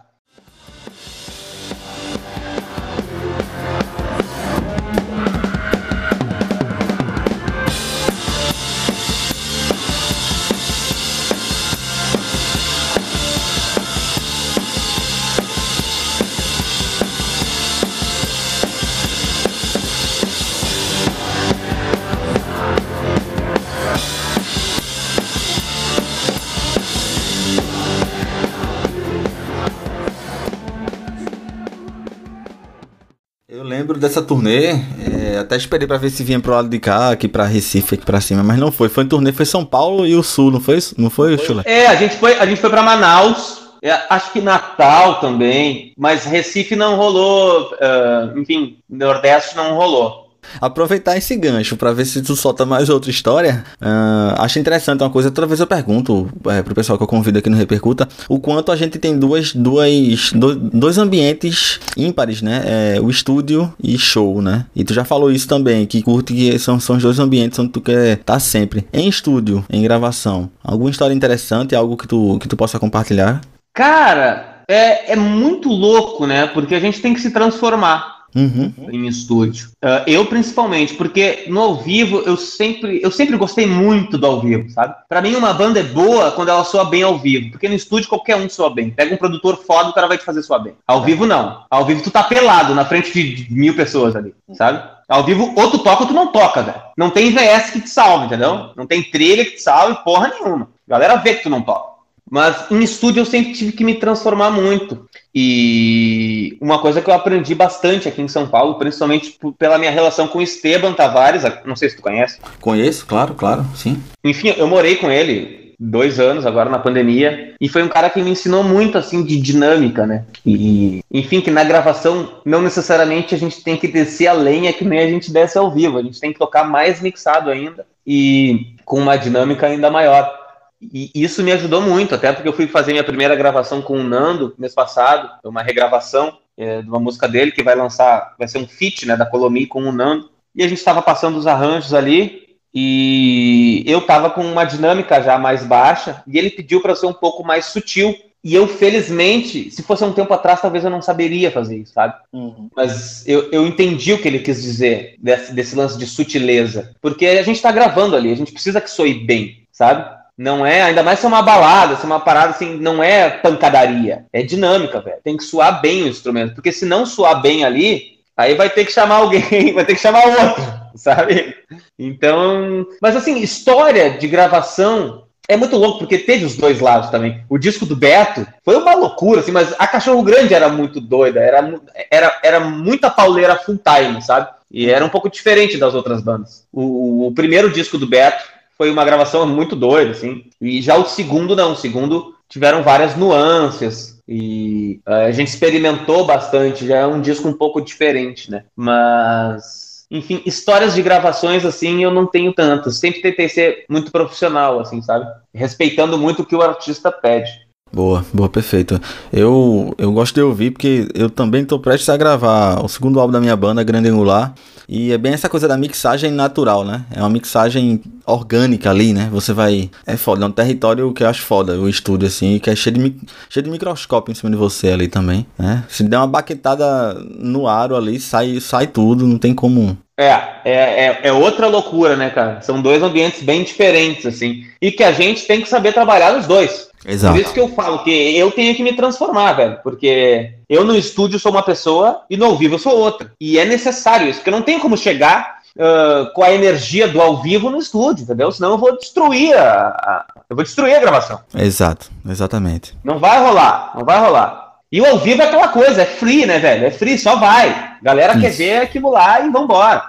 Dessa turnê, é, até esperei para ver se vinha pro lado de cá, aqui para Recife, aqui para cima, mas não foi. Foi turnê, foi São Paulo e o Sul, não foi? Não foi, foi. Chulé?
É, a gente foi, a gente foi para Manaus, é, acho que Natal também, mas Recife não rolou, uh, enfim, Nordeste não rolou
aproveitar esse gancho para ver se tu solta mais outra história. Uh, acho interessante uma coisa, toda vez eu pergunto é, pro pessoal que eu convido aqui no Repercuta, o quanto a gente tem duas, duas, do, dois ambientes ímpares, né? É, o estúdio e show, né? E tu já falou isso também, que curte que são, são os dois ambientes onde tu quer estar tá sempre. Em estúdio, em gravação. Alguma história interessante, algo que tu, que tu possa compartilhar?
Cara, é, é muito louco, né? Porque a gente tem que se transformar uhum. em estúdio. Uh, eu principalmente, porque no ao vivo eu sempre, eu sempre gostei muito do ao vivo, sabe? Para mim uma banda é boa quando ela soa bem ao vivo, porque no estúdio qualquer um soa bem. Pega um produtor foda, o cara vai te fazer soar bem. Ao vivo não. Ao vivo tu tá pelado na frente de mil pessoas ali, sabe? Ao vivo, ou tu toca ou tu não toca, velho. Não tem VS que te salve, entendeu? Não tem trilha que te salve porra nenhuma. A galera vê que tu não toca. Mas em estúdio eu sempre tive que me transformar muito. E uma coisa que eu aprendi bastante aqui em São Paulo, principalmente pela minha relação com Esteban Tavares, não sei se tu conhece.
Conheço, claro, claro, sim.
Enfim, eu morei com ele dois anos agora na pandemia e foi um cara que me ensinou muito assim de dinâmica, né? E enfim, que na gravação não necessariamente a gente tem que descer a lenha que nem a gente desce ao vivo, a gente tem que tocar mais mixado ainda e com uma dinâmica ainda maior. E isso me ajudou muito, até porque eu fui fazer minha primeira gravação com o Nando mês passado, uma regravação é, de uma música dele que vai lançar, vai ser um feat, né, da Colomi com o Nando. E a gente estava passando os arranjos ali e eu estava com uma dinâmica já mais baixa e ele pediu para ser um pouco mais sutil. E eu, felizmente, se fosse um tempo atrás, talvez eu não saberia fazer isso, sabe? Uhum. Mas eu, eu entendi o que ele quis dizer desse, desse lance de sutileza. Porque a gente está gravando ali, a gente precisa que soe bem, sabe? Não é, ainda mais se é uma balada, se é uma parada assim, não é pancadaria, é dinâmica, velho. Tem que suar bem o instrumento, porque se não suar bem ali, aí vai ter que chamar alguém, *laughs* vai ter que chamar outro, *laughs* sabe? Então, mas assim, história de gravação é muito louco, porque teve os dois lados também. O disco do Beto foi uma loucura, assim, mas a Cachorro Grande era muito doida, era, era, era muita pauleira full time, sabe? E era um pouco diferente das outras bandas. O, o primeiro disco do Beto foi uma gravação muito doida, assim. E já o segundo, não. O segundo tiveram várias nuances. E uh, a gente experimentou bastante. Já é um disco um pouco diferente, né? Mas. Enfim, histórias de gravações, assim, eu não tenho tantas. Sempre tentei ser muito profissional, assim, sabe? Respeitando muito o que o artista pede.
Boa, boa, perfeito. Eu, eu gosto de ouvir porque eu também estou prestes a gravar o segundo álbum da minha banda, Grande Angular. E é bem essa coisa da mixagem natural, né? É uma mixagem orgânica ali, né? Você vai. É foda, é um território que eu acho foda, o estúdio, assim, que é cheio de, cheio de microscópio em cima de você ali também, né? Se der uma baquetada no aro ali, sai, sai tudo, não tem como.
É, é, é, é outra loucura, né, cara? São dois ambientes bem diferentes, assim. E que a gente tem que saber trabalhar nos dois.
Exato.
Por isso que eu falo que eu tenho que me transformar, velho. Porque eu no estúdio sou uma pessoa e no ao vivo eu sou outra. E é necessário isso, porque não tenho como chegar uh, com a energia do ao vivo no estúdio, entendeu? Senão eu vou destruir a, a, eu vou destruir a gravação.
Exato, exatamente.
Não vai rolar, não vai rolar. E o ao vivo é aquela coisa, é free, né, velho? É free, só vai. Galera isso. quer ver aquilo lá e vambora.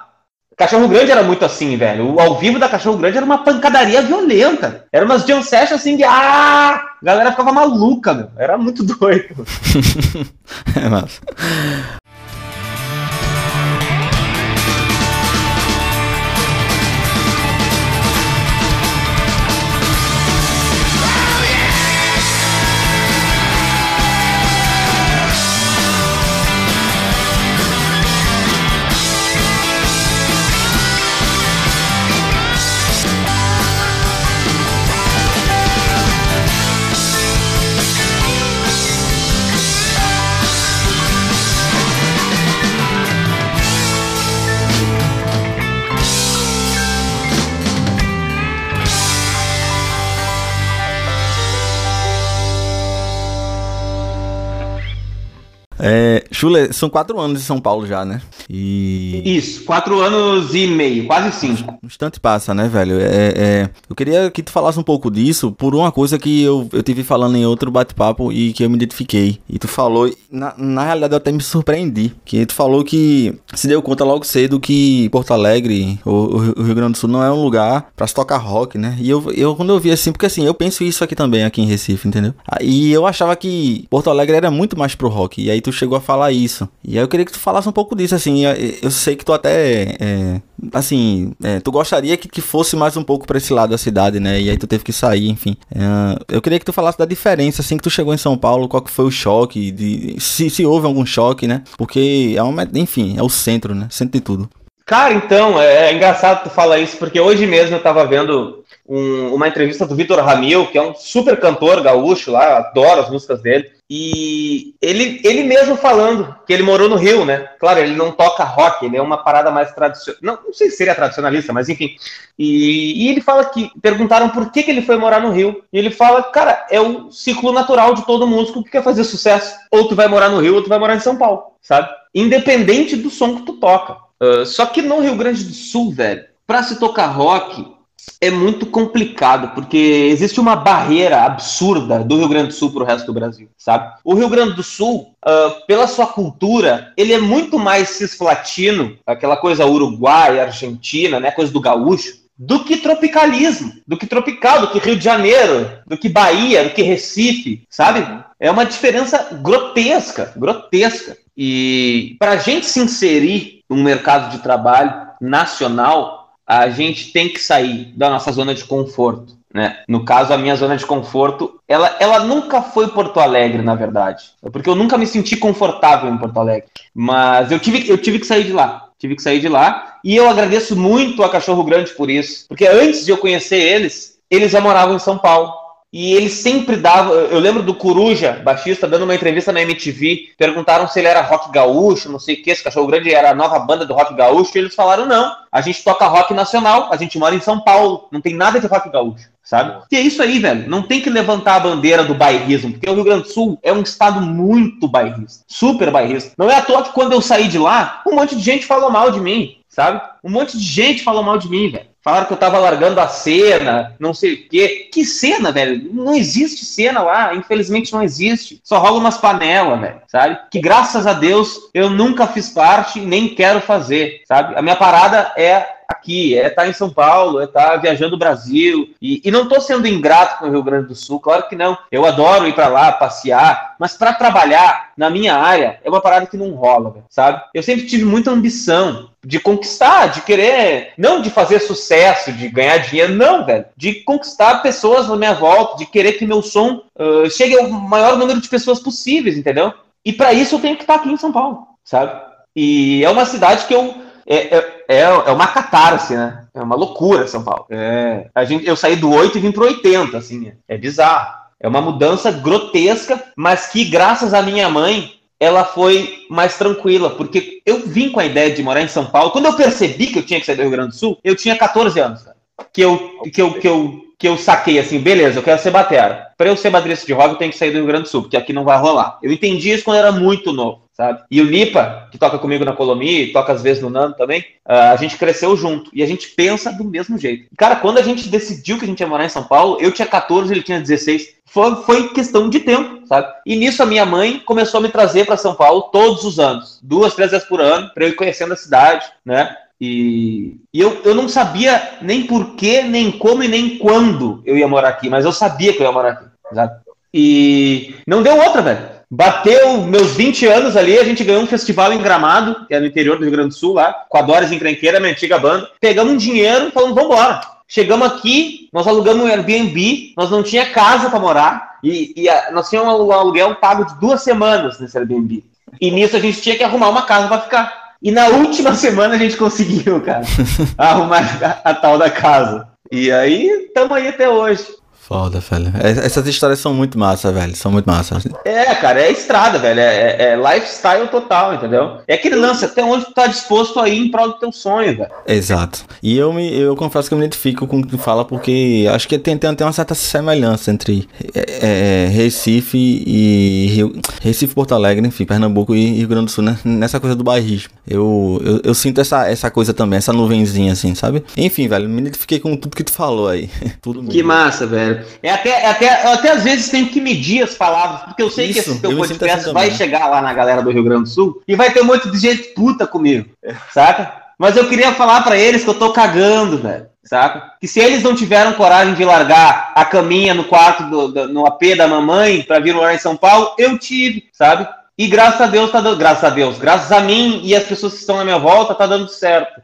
Cachorro Grande era muito assim, velho. O ao vivo da Cachorro Grande era uma pancadaria violenta. Era umas jam sessions assim de. Ah! A galera ficava maluca, meu. Era muito *laughs* doido. *laughs* é massa.
Chule, são quatro anos em São Paulo já, né?
E... Isso, quatro anos e meio, quase cinco.
Um instante passa, né, velho? É, é, eu queria que tu falasse um pouco disso por uma coisa que eu, eu tive falando em outro bate-papo e que eu me identifiquei. E tu falou, na, na realidade eu até me surpreendi, que tu falou que se deu conta logo cedo que Porto Alegre, o, o Rio Grande do Sul, não é um lugar para se tocar rock, né? E eu, eu, quando eu vi assim, porque assim, eu penso isso aqui também, aqui em Recife, entendeu? E eu achava que Porto Alegre era muito mais pro rock, e aí tu tu chegou a falar isso. E aí eu queria que tu falasse um pouco disso, assim. Eu sei que tu até. É, assim, é, tu gostaria que, que fosse mais um pouco pra esse lado da cidade, né? E aí tu teve que sair, enfim. É, eu queria que tu falasse da diferença, assim, que tu chegou em São Paulo, qual que foi o choque, de, se, se houve algum choque, né? Porque é uma. Enfim, é o centro, né? Centro de tudo.
Cara, então, é, é engraçado tu falar isso, porque hoje mesmo eu tava vendo um, uma entrevista do Vitor Ramil, que é um super cantor gaúcho lá, adoro as músicas dele. E ele, ele mesmo falando que ele morou no Rio, né? Claro, ele não toca rock, ele é uma parada mais tradicional. Não, não sei se seria tradicionalista, mas enfim. E, e, ele fala que perguntaram por que, que ele foi morar no Rio. E ele fala, cara, é o ciclo natural de todo músico que quer fazer sucesso. Ou tu vai morar no Rio, ou tu vai morar em São Paulo, sabe? Independente do som que tu toca. Uh, só que no Rio Grande do Sul, velho, pra se tocar rock, é muito complicado, porque existe uma barreira absurda do Rio Grande do Sul para o resto do Brasil, sabe? O Rio Grande do Sul, uh, pela sua cultura, ele é muito mais cislatino, aquela coisa Uruguai, Argentina, né, coisa do gaúcho, do que tropicalismo, do que tropical, do que Rio de Janeiro, do que Bahia, do que Recife, sabe? É uma diferença grotesca, grotesca. E para a gente se inserir no mercado de trabalho nacional, a gente tem que sair da nossa zona de conforto. Né? No caso, a minha zona de conforto, ela, ela nunca foi Porto Alegre, na verdade. Porque eu nunca me senti confortável em Porto Alegre. Mas eu tive, eu tive que sair de lá. Tive que sair de lá. E eu agradeço muito a Cachorro Grande por isso. Porque antes de eu conhecer eles, eles já moravam em São Paulo. E ele sempre dava. Eu lembro do Coruja, baixista, dando uma entrevista na MTV. Perguntaram se ele era rock gaúcho, não sei o que. Esse cachorro grande era a nova banda do rock gaúcho. E eles falaram: não, a gente toca rock nacional, a gente mora em São Paulo, não tem nada de rock gaúcho, sabe? E é isso aí, velho. Não tem que levantar a bandeira do bairrismo, porque o Rio Grande do Sul é um estado muito bairrista, super bairrista. Não é à toa que quando eu saí de lá, um monte de gente falou mal de mim, sabe? Um monte de gente falou mal de mim, velho. Falaram que eu tava largando a cena, não sei o quê. Que cena, velho? Não existe cena lá, infelizmente não existe. Só rola umas panelas, velho, sabe? Que graças a Deus eu nunca fiz parte nem quero fazer, sabe? A minha parada é aqui, é estar tá em São Paulo, é estar tá viajando o Brasil. E, e não estou sendo ingrato com o Rio Grande do Sul, claro que não. Eu adoro ir para lá, passear, mas para trabalhar na minha área é uma parada que não rola, sabe? Eu sempre tive muita ambição de conquistar, de querer, não de fazer sucesso sucesso, de ganhar dinheiro, não, velho. De conquistar pessoas na minha volta, de querer que meu som uh, chegue ao maior número de pessoas possíveis, entendeu? E para isso eu tenho que estar aqui em São Paulo, sabe? E é uma cidade que eu. É, é, é, é uma catarse, né? É uma loucura São Paulo. É, a gente, eu saí do 8 e vim pro 80, assim. É bizarro. É uma mudança grotesca, mas que, graças à minha mãe, ela foi mais tranquila, porque eu vim com a ideia de morar em São Paulo. Quando eu percebi que eu tinha que sair do Rio Grande do Sul, eu tinha 14 anos, cara. Que eu, que eu, que eu, que eu saquei assim, beleza, eu quero ser batera. Para eu ser baterista de rock, eu tenho que sair do Rio Grande do Sul, porque aqui não vai rolar. Eu entendi isso quando eu era muito novo, sabe? E o Lipa, que toca comigo na Colomi, toca às vezes no Nando também, a gente cresceu junto. E a gente pensa do mesmo jeito. Cara, quando a gente decidiu que a gente ia morar em São Paulo, eu tinha 14, ele tinha 16 foi, foi questão de tempo, sabe? E nisso a minha mãe começou a me trazer para São Paulo todos os anos, duas, três vezes por ano, para eu ir conhecendo a cidade, né? E, e eu, eu não sabia nem porquê, nem como e nem quando eu ia morar aqui, mas eu sabia que eu ia morar aqui, sabe? E não deu outra, velho. Bateu meus 20 anos ali, a gente ganhou um festival em Gramado, que é no interior do Rio Grande do Sul, lá, com a Doris Encrenqueira, minha antiga banda. Pegamos um dinheiro e falamos, vambora. Chegamos aqui, nós alugamos um Airbnb, nós não tinha casa para morar e, e a, nós tínhamos um aluguel pago de duas semanas nesse Airbnb. E nisso a gente tinha que arrumar uma casa para ficar. E na última *laughs* semana a gente conseguiu, cara, *laughs* arrumar a, a, tal da casa. E aí, estamos aí até hoje.
Foda, velho. Essas histórias são muito massa, velho. São muito massa.
É, cara, é estrada, velho. É, é, é, lifestyle total, entendeu? É aquele lance, até onde tu tá disposto a ir em prol do teu sonho, velho.
Exato. E eu, me, eu confesso que eu me identifico com o que tu fala, porque acho que tem, tem, tem uma certa semelhança entre é, é Recife e Rio, Recife, Porto Alegre, enfim, Pernambuco e Rio Grande do Sul, né? Nessa coisa do bairrismo. Eu, eu, eu, sinto essa, essa coisa também, essa nuvenzinha, assim, sabe? Enfim, velho, me identifiquei com tudo que tu falou aí. *laughs* tudo
mesmo. Que massa, velho. É até, é até, eu até às vezes tenho que medir as palavras, porque eu sei Isso, que esse teu podcast assim vai chegar lá na galera do Rio Grande do Sul e vai ter um monte de gente puta comigo, saca? Mas eu queria falar para eles que eu tô cagando, velho, saca? Que se eles não tiveram coragem de largar a caminha no quarto, do, do no AP da mamãe para vir morar em São Paulo, eu tive, sabe? E graças a Deus tá dando, graças a Deus, graças a mim e as pessoas que estão na minha volta, tá dando certo.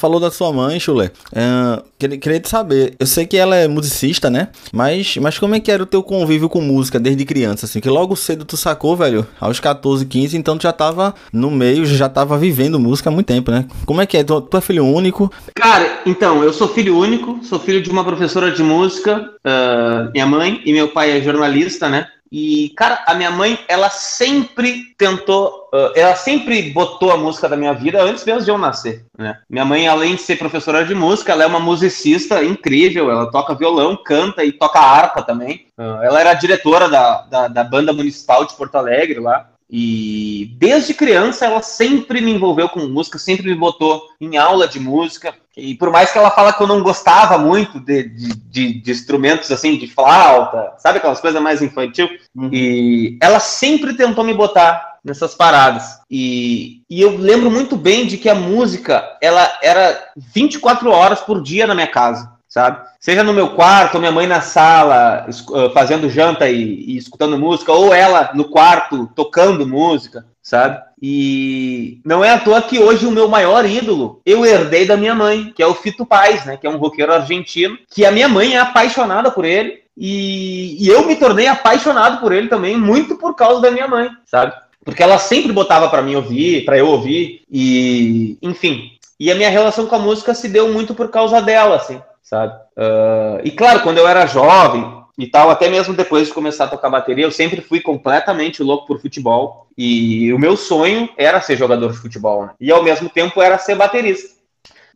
Falou da sua mãe, Chulé. Uh, queria, queria te saber. Eu sei que ela é musicista, né? Mas, mas como é que era o teu convívio com música desde criança? Assim, que logo cedo tu sacou, velho, aos 14, 15, então tu já tava no meio, já tava vivendo música há muito tempo, né? Como é que é? Tu, tu é filho único?
Cara, então, eu sou filho único, sou filho de uma professora de música, uh, minha mãe, e meu pai é jornalista, né? E, cara, a minha mãe, ela sempre tentou, ela sempre botou a música da minha vida antes mesmo de eu nascer, né? Minha mãe, além de ser professora de música, ela é uma musicista incrível, ela toca violão, canta e toca harpa também. Ela era diretora da, da, da banda municipal de Porto Alegre lá. E desde criança ela sempre me envolveu com música, sempre me botou em aula de música. E por mais que ela fala que eu não gostava muito de, de, de, de instrumentos assim, de flauta, sabe aquelas coisas mais infantil? Uhum. E ela sempre tentou me botar nessas paradas. E, e eu lembro muito bem de que a música, ela era 24 horas por dia na minha casa sabe? Seja no meu quarto, minha mãe na sala, ah, fazendo janta e, e, escutando música, ou ela no quarto tocando música, sabe? E não é à toa que hoje o meu maior ídolo eu herdei da minha mãe, que é o Fito Paz, né? Que é um roqueiro argentino, que a minha mãe é apaixonada por ele. E, e eu me tornei apaixonado por ele também, muito por causa da minha mãe, sabe? Porque ela sempre botava para mim ouvir, para eu ouvir, e enfim. E a minha relação com a música se deu muito por causa dela, assim sabe? Uh, e claro, quando eu era jovem e tal, até mesmo depois de começar a tocar bateria, eu sempre fui completamente louco por futebol. E o meu sonho era ser jogador de futebol, né? E ao mesmo tempo era ser baterista.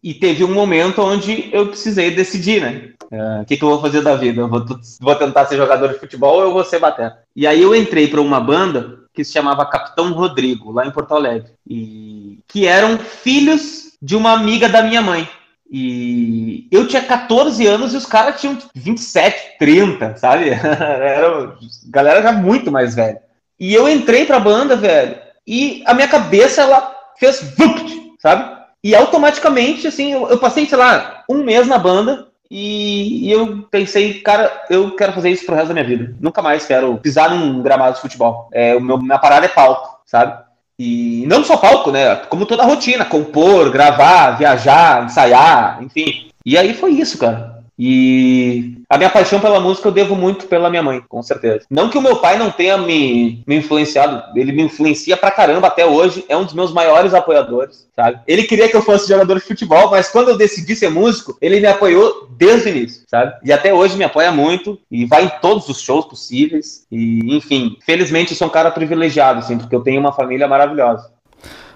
E teve um momento onde eu precisei decidir, né? Ah, o uh, que, que eu vou fazer da vida? Eu vou, vou tentar ser jogador de futebol ou eu vou ser bater? E aí eu entrei para uma banda que se chamava Capitão Rodrigo, lá em Porto Alegre. E que eram filhos de uma amiga da minha mãe. E eu tinha 14 anos e os caras tinham 27, 30, sabe? *laughs* Era galera já muito mais velha. E eu entrei pra banda, velho, e a minha cabeça, ela fez vupt, sabe? E automaticamente, assim, eu, eu, passei, sei lá, um mês na banda e, e, eu pensei, cara, eu quero fazer isso pro resto da minha vida. Nunca mais quero pisar num gramado de futebol. É, o meu, minha parada é palco, sabe? E não só palco, né? Como toda a rotina, compor, gravar, viajar, ensaiar, enfim. E aí foi isso, cara. E a minha paixão pela música eu devo muito pela minha mãe, com certeza. Não que o meu pai não tenha me, me influenciado, ele me influencia pra caramba até hoje, é um dos meus maiores apoiadores, sabe? Ele queria que eu fosse jogador de futebol, mas quando eu decidi ser músico, ele me apoiou desde o início, sabe? E até hoje me apoia muito e vai em todos os shows possíveis. E, enfim, felizmente eu sou um cara privilegiado, assim, porque eu tenho uma família maravilhosa.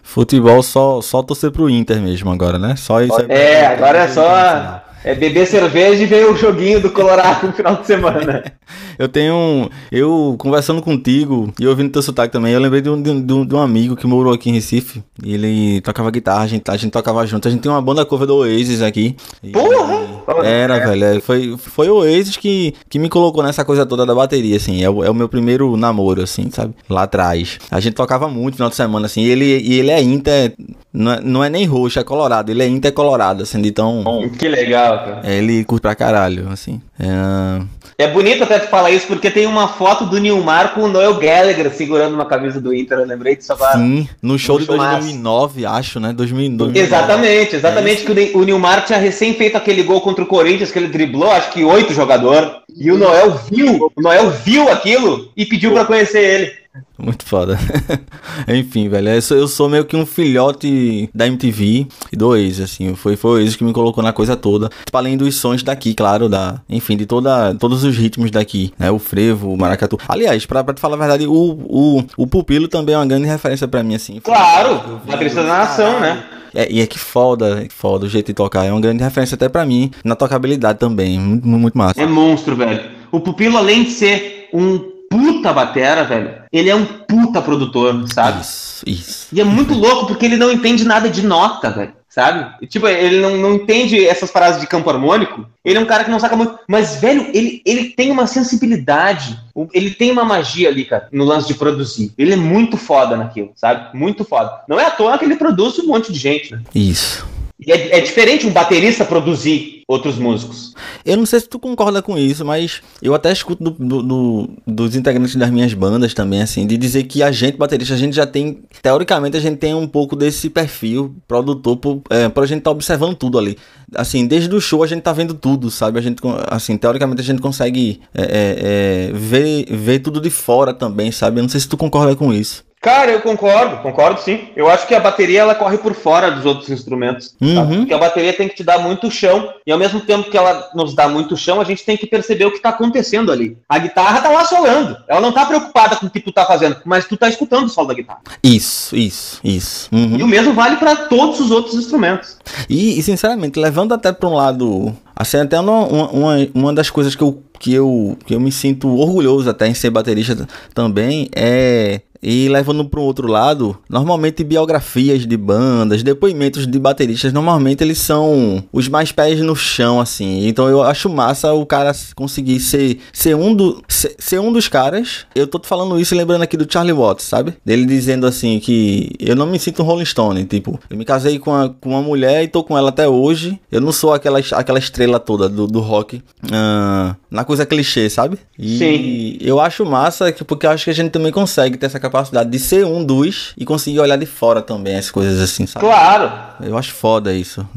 Futebol só, só torcer pro Inter mesmo agora, né? Só isso.
É, agora é só é beber cerveja e ver o joguinho do Colorado no final de semana. *laughs*
eu tenho. Eu conversando contigo e ouvindo teu sotaque também, eu lembrei de um, de, de um amigo que morou aqui em Recife. Ele tocava guitarra, a gente, a gente tocava junto. A gente tem uma banda cover do Oasis aqui.
Porra!
Era, é. velho. É, foi, foi o Oasis que, que me colocou nessa coisa toda da bateria, assim. É o, é o meu primeiro namoro, assim, sabe? Lá atrás. A gente tocava muito no final de semana, assim. E ele, e ele é Inter. Não é, não é nem roxo, é colorado. Ele é Inter colorado, assim, de tão.
Que legal, cara.
É, ele curte pra caralho, assim.
É... É bonito até tu falar isso, porque tem uma foto do Nilmar com o Noel Gallagher segurando uma camisa do Inter, eu lembrei disso agora.
Sim, no show no de 2009, acho, né? 2009.
Exatamente, exatamente, é que o Nilmar tinha recém feito aquele gol contra o Corinthians, que ele driblou, acho que oito jogadores, e o Noel viu, o Noel viu aquilo e pediu para conhecer ele. *laughs*
Muito foda. *laughs* Enfim, velho, eu sou, eu sou, meio que um filhote da MTV e do Oasis, assim. Foi, foi o Oasis que me colocou na coisa toda. Tipo, além dos sons daqui, claro, da, enfim, de toda, todos os ritmos daqui, né? O frevo, o maracatu. Aliás, pra, pra te falar a verdade, o, o, o Pupilo também é uma grande referência pra mim, assim.
Claro, Patrícia da Nação, né?
É, e é que foda, foda o jeito de tocar. É uma grande referência até pra mim, na tocabilidade também. Muito, muito massa.
É monstro, velho. O Pupilo, além de ser um puta batera, velho. Ele é um puta produtor, sabe? Isso, isso. E é muito louco porque ele não entende nada de nota, velho. Sabe? E, tipo, ele não, não entende essas paradas de campo harmônico. Ele é um cara que não saca muito. Mas, velho, ele, ele tem uma sensibilidade. Ele tem uma magia ali, cara, no lance de produzir. Ele é muito foda naquilo, sabe? Muito foda. Não é à toa que ele produz um monte de gente, né?
Isso.
É, é diferente um baterista produzir outros músicos.
Eu não sei se tu concorda com isso, mas eu até escuto do, do, do, dos integrantes das minhas bandas também, assim, de dizer que a gente, baterista, a gente já tem, teoricamente, a gente tem um pouco desse perfil produtor, por, é, pra gente estar tá observando tudo ali. Assim, desde o show a gente tá vendo tudo, sabe? A gente, assim, teoricamente a gente consegue é, é, é ver, ver tudo de fora também, sabe? Eu não sei se tu concorda com isso.
Cara, eu concordo, concordo sim. Eu acho que a bateria ela corre por fora dos outros instrumentos. Uhum. Porque a bateria tem que te dar muito chão. E ao mesmo tempo que ela nos dá muito chão, a gente tem que perceber o que está acontecendo ali. A guitarra tá lá solando. Ela não tá preocupada com o que tu tá fazendo, mas tu tá escutando o solo da guitarra.
Isso, isso, isso.
Uhum. E o mesmo vale para todos os outros instrumentos.
E, e, sinceramente, levando até para um lado. Assim, até uma, uma, uma das coisas que eu, que, eu, que eu me sinto orgulhoso até em ser baterista também é e levando para o outro lado, normalmente biografias de bandas, depoimentos de bateristas, normalmente eles são os mais pés no chão, assim. Então eu acho massa o cara conseguir ser, ser, um, do, ser, ser um dos caras. Eu tô te falando isso lembrando aqui do Charlie Watts, sabe? Dele dizendo assim que eu não me sinto um Rolling Stone. Tipo, eu me casei com, a, com uma mulher e tô com ela até hoje. Eu não sou aquela, aquela estrela toda do, do rock. Uh, na coisa clichê, sabe? E Sim. eu acho massa porque eu acho que a gente também consegue ter essa capacidade de ser um dos e conseguir olhar de fora também as coisas assim, sabe?
Claro!
Eu acho foda isso.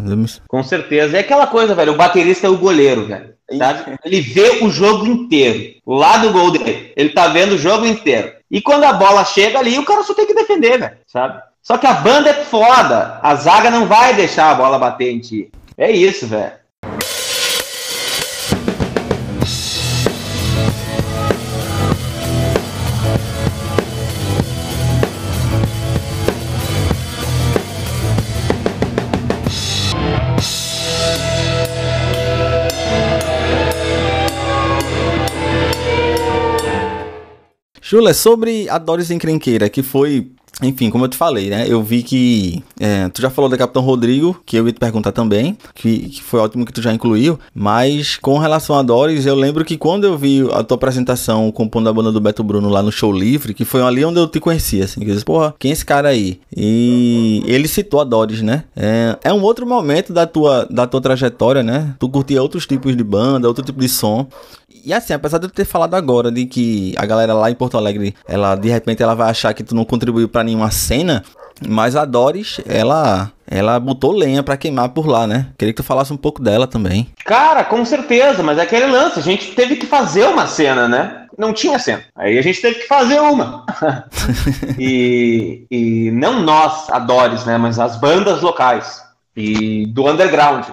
Com certeza. É aquela coisa, velho. O baterista é o goleiro, velho. Sabe? Ele vê o jogo inteiro. Lá do gol dele. Ele tá vendo o jogo inteiro. E quando a bola chega ali, o cara só tem que defender, velho. Sabe? Só que a banda é foda. A zaga não vai deixar a bola bater em ti. É isso, velho.
Chula, sobre a Doris Encrenqueira, que foi enfim, como eu te falei, né? Eu vi que. É, tu já falou da Capitão Rodrigo, que eu ia te perguntar também, que, que foi ótimo que tu já incluiu. Mas com relação a Doris, eu lembro que quando eu vi a tua apresentação compondo a banda do Beto Bruno lá no Show Livre, que foi ali onde eu te conheci, assim, que eu disse, porra, quem é esse cara aí? E ele citou a Doris, né? É, é um outro momento da tua, da tua trajetória, né? Tu curtia outros tipos de banda, outro tipo de som. E assim, apesar de eu ter falado agora de que a galera lá em Porto Alegre, ela de repente ela vai achar que tu não contribuiu para nenhuma cena, mas a Doris, ela ela botou lenha para queimar por lá, né? Queria que tu falasse um pouco dela também.
Cara, com certeza, mas é aquele lance, a gente teve que fazer uma cena, né? Não tinha cena. Aí a gente teve que fazer uma. *laughs* e, e não nós, a Doris, né? Mas as bandas locais e do underground.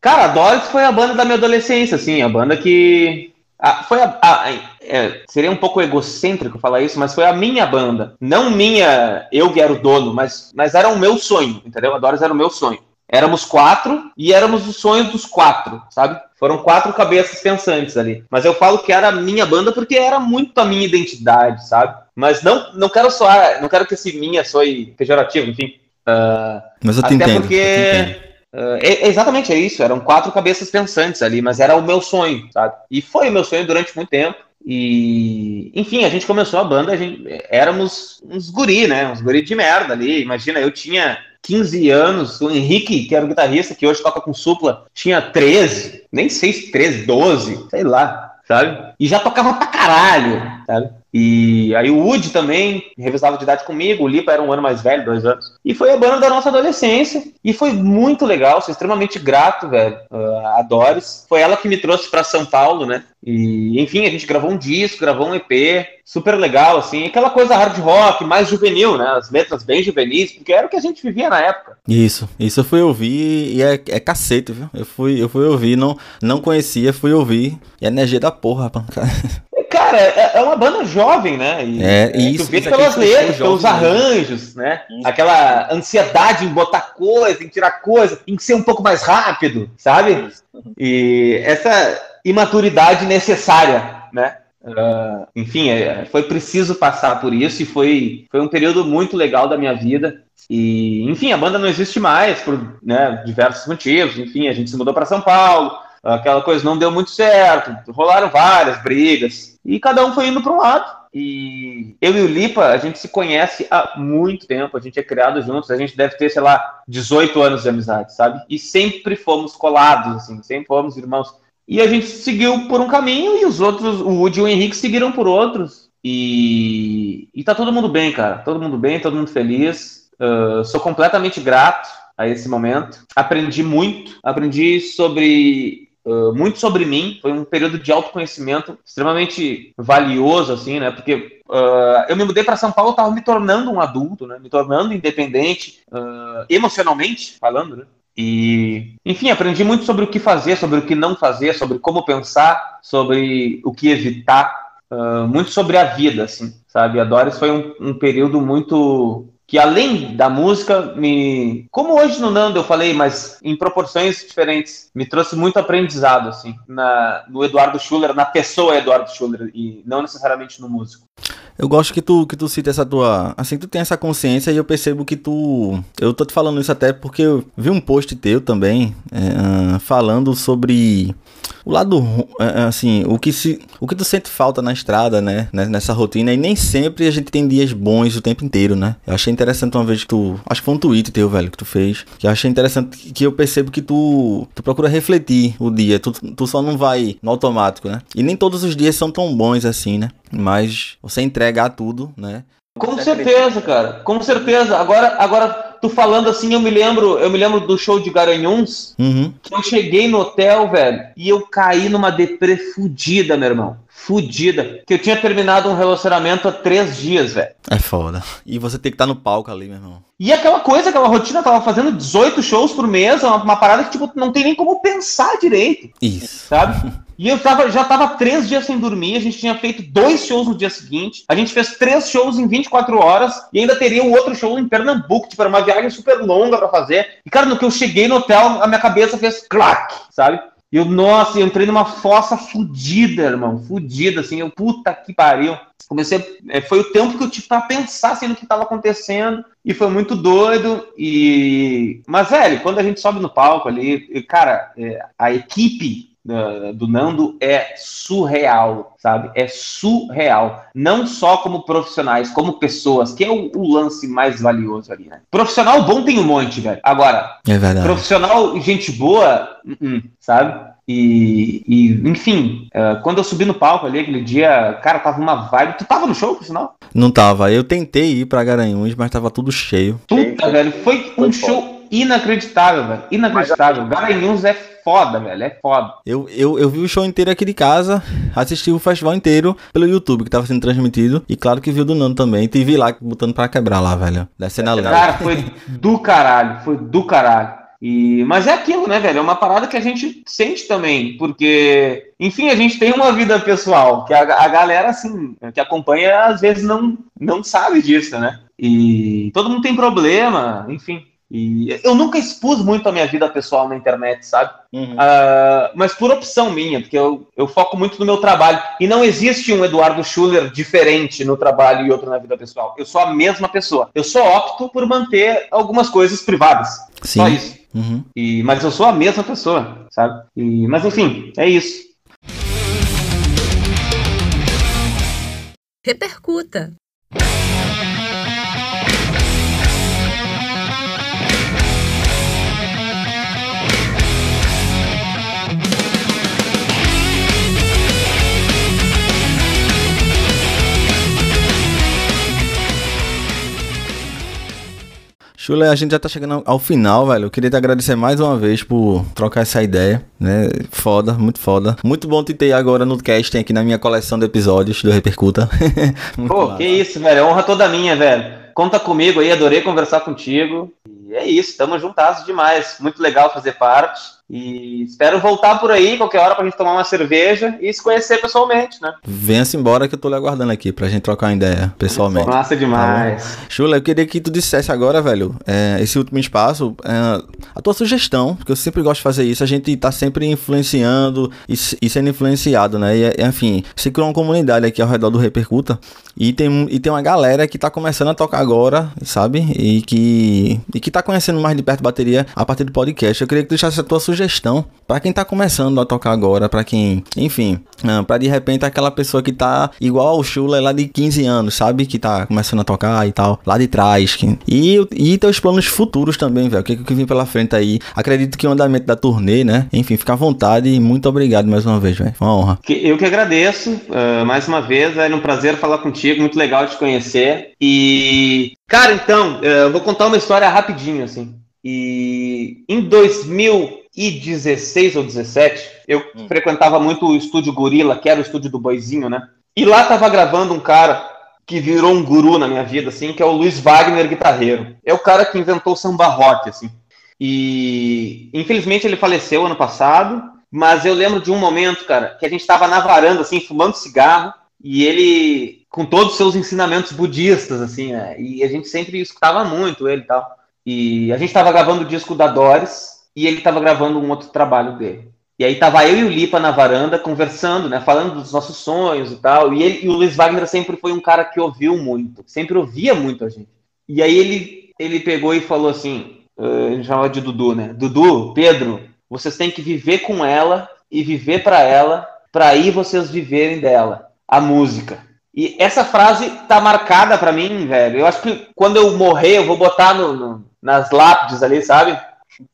Cara, a Doris foi a banda da minha adolescência, assim, a banda que ah, foi a, a, é, seria um pouco egocêntrico falar isso, mas foi a minha banda. Não minha, eu que era o dono, mas, mas era o meu sonho, entendeu? A Doris era o meu sonho. Éramos quatro e éramos o sonho dos quatro, sabe? Foram quatro cabeças pensantes ali. Mas eu falo que era a minha banda porque era muito a minha identidade, sabe? Mas não, não quero soar, não quero que esse minha soe pejorativo, enfim. Uh,
mas eu te
até
entendo.
porque Uh, exatamente, é isso. Eram quatro cabeças pensantes ali, mas era o meu sonho, sabe? E foi o meu sonho durante muito tempo. E, enfim, a gente começou a banda, a gente, éramos uns guri, né? Uns guri de merda ali. Imagina, eu tinha 15 anos, o Henrique, que era o guitarrista, que hoje toca com supla, tinha 13, nem sei se 13, 12, sei lá, sabe? E já tocava pra caralho, sabe? E aí o Woody também revezava de idade comigo, o Lipa era um ano mais velho, dois anos. E foi a banda da nossa adolescência. E foi muito legal, sou extremamente grato, velho, a Doris. Foi ela que me trouxe para São Paulo, né? E, enfim, a gente gravou um disco, gravou um EP, super legal, assim, aquela coisa hard rock, mais juvenil, né? As letras bem juvenis, porque era o que a gente vivia na época.
Isso, isso eu fui ouvir e é, é cacete, viu? Eu fui, eu fui ouvir, não, não conhecia, fui ouvir. E é energia da porra, rapaz. *laughs*
Cara, é, é, uma banda jovem, né?
E, é, é isso. Tu
vê pelas letras, pelos arranjos, né? Isso. Aquela ansiedade em botar coisa, em tirar coisa, em ser um pouco mais rápido, sabe? E essa imaturidade necessária, né? Uh, enfim, é, foi preciso passar por isso e foi, foi um período muito legal da minha vida. E, enfim, a banda não existe mais por né, diversos motivos. Enfim, a gente se mudou para São Paulo, aquela coisa não deu muito certo, rolaram várias brigas e cada um foi indo para um lado. E eu e o Lipa, a gente se conhece há muito tempo, a gente é criado juntos, a gente deve ter, sei lá, 18 anos de amizade, sabe? E sempre fomos colados, assim, sempre fomos irmãos. E a gente seguiu por um caminho e os outros, o Woody e o Henrique seguiram por outros. E, e tá todo mundo bem, cara. Todo mundo bem, todo mundo feliz. Uh, sou completamente grato a esse momento. Aprendi muito, aprendi sobre Uh, muito sobre mim. Foi um período de autoconhecimento extremamente valioso, assim, né? Porque uh, eu me mudei para São Paulo, estava me tornando um adulto, né? Me tornando independente, uh, emocionalmente falando, né? E, enfim, aprendi muito sobre o que fazer, sobre o que não fazer, sobre como pensar, sobre o que evitar, muito sobre a vida, assim, sabe? A Doris foi um, um período muito que além da música, me. Como hoje no Nando eu falei, mas em proporções diferentes, me trouxe muito aprendizado, assim, na, no Eduardo Schuller, na pessoa Eduardo Schuller, e não necessariamente no músico.
Eu gosto que tu, que tu cita essa tua. Assim, tu tem essa consciência e eu percebo que tu. Eu tô te falando isso até porque eu vi um post teu também é, falando sobre o lado é, é, assim, o que se, o que tu sente falta na estrada, né, né, nessa rotina e nem sempre a gente tem dias bons o tempo inteiro, né? Eu achei interessante uma vez que tu, acho que foi um tweet teu, velho, que tu fez, que eu achei interessante que eu percebo que tu, tu procura refletir o dia, tu, tu só não vai no automático, né? E nem todos os dias são tão bons assim, né? Mas você entregar tudo, né?
Com certeza, cara. Com certeza. Agora, agora tu falando assim, eu me lembro, eu me lembro do show de Garanhuns,
uhum.
que eu cheguei no hotel, velho, e eu caí numa deprê fudida, meu irmão. Fudida. Que eu tinha terminado um relacionamento há três dias, velho.
É foda. E você tem que estar tá no palco ali, meu irmão.
E aquela coisa, aquela rotina, tava fazendo 18 shows por mês, uma, uma parada que, tipo, não tem nem como pensar direito.
Isso.
Sabe? *laughs* E eu tava, já tava três dias sem dormir, a gente tinha feito dois shows no dia seguinte, a gente fez três shows em 24 horas e ainda teria um outro show em Pernambuco, tipo, era uma viagem super longa para fazer. E, cara, no que eu cheguei no hotel, a minha cabeça fez clac, sabe? E eu, nossa, eu entrei numa fossa fudida, irmão. Fudida, assim. Eu, puta que pariu. Comecei. É, foi o tempo que eu tive pra pensar assim, no que tava acontecendo. E foi muito doido. E. Mas, velho, quando a gente sobe no palco ali, cara, é, a equipe do Nando é surreal, sabe? É surreal. Não só como profissionais, como pessoas, que é o, o, lance mais valioso ali, né? Profissional bom tem um monte, velho. Agora,
é verdade.
profissional, gente boa, uh -uh, sabe? E, e, enfim, uh, quando eu subi no palco ali aquele dia, cara, tava uma vibe. Tu tava no show, por sinal?
Não tava. Eu tentei ir pra Garanhuns, mas tava tudo cheio.
Puta, velho, foi um show inacreditável, velho. Inacreditável. Garanhuns é foda, velho. É foda.
Eu, eu, eu vi o show inteiro aqui de casa, assisti o festival inteiro pelo YouTube que tava sendo transmitido. E claro que vi o do Nando também. Te vi lá botando pra quebrar lá, velho. Descendo a
lenda. Cara, foi do caralho. Foi do caralho. E, mas é aquilo, né, velho? É uma parada que a gente sente também, porque, enfim, a gente tem uma vida pessoal que a, a galera, assim, que acompanha, às vezes não, não sabe disso, né? E todo mundo tem problema, enfim. E eu nunca expus muito a minha vida pessoal na internet, sabe? Uhum. Uh, mas por opção minha, porque eu, eu foco muito no meu trabalho. E não existe um Eduardo Schuller diferente no trabalho e outro na vida pessoal. Eu sou a mesma pessoa. Eu só opto por manter algumas coisas privadas. Sim. Só isso. Uhum. E, mas eu sou a mesma pessoa, sabe? E, mas enfim, é isso.
Repercuta.
Chule, a gente já tá chegando ao final, velho. Eu queria te agradecer mais uma vez por trocar essa ideia, né? Foda, muito foda. Muito bom te ter agora no casting aqui na minha coleção de episódios do Repercuta. *laughs*
Pô, que isso, velho. É honra toda minha, velho. Conta comigo aí, adorei conversar contigo. E é isso, tamo juntados demais. Muito legal fazer parte. E espero voltar por aí qualquer hora pra gente tomar uma cerveja e se conhecer pessoalmente, né?
Venha-se embora que eu tô lhe aguardando aqui pra gente trocar uma ideia pessoalmente.
Massa demais.
Tá Chula, eu queria que tu dissesse agora, velho, é, esse último espaço, é, a tua sugestão, porque eu sempre gosto de fazer isso, a gente tá sempre influenciando e, e sendo influenciado, né? E, enfim, se criou uma comunidade aqui ao redor do Repercuta e tem, e tem uma galera que tá começando a tocar agora, sabe? E que, e que tá conhecendo mais de perto bateria a partir do podcast. Eu queria que tu deixasse a tua sugestão sugestão para quem tá começando a tocar agora, para quem, enfim, uh, para de repente aquela pessoa que tá igual ao Chula lá de 15 anos, sabe? Que tá começando a tocar e tal, lá de trás. Que... E, e teus planos futuros também, velho. O que, que vem pela frente aí? Acredito que o andamento da turnê, né? Enfim, fica à vontade e muito obrigado mais uma vez, velho. Foi uma honra.
Eu que agradeço, uh, mais uma vez, é um prazer falar contigo, muito legal te conhecer. E, cara, então, uh, eu vou contar uma história rapidinho, assim. E em 2000 2016 ou 17, eu hum. frequentava muito o estúdio Gorila, que era o estúdio do Boizinho, né? E lá tava gravando um cara que virou um guru na minha vida, assim, que é o Luiz Wagner, guitarreiro. É o cara que inventou o samba rock, assim. E infelizmente ele faleceu ano passado, mas eu lembro de um momento, cara, que a gente tava na varanda, assim, fumando cigarro, e ele, com todos os seus ensinamentos budistas, assim, né? E a gente sempre escutava muito ele e tal. E a gente tava gravando o disco da Doris, e ele estava gravando um outro trabalho dele. E aí tava eu e o Lipa na varanda conversando, né, falando dos nossos sonhos e tal. E, ele, e o Luiz Wagner sempre foi um cara que ouviu muito, sempre ouvia muito a gente. E aí ele, ele pegou e falou assim, uh, ele chamava de Dudu, né? Dudu, Pedro, vocês têm que viver com ela e viver para ela, para aí vocês viverem dela, a música. E essa frase tá marcada para mim, velho. Eu acho que quando eu morrer, eu vou botar no, no, nas lápides ali, sabe?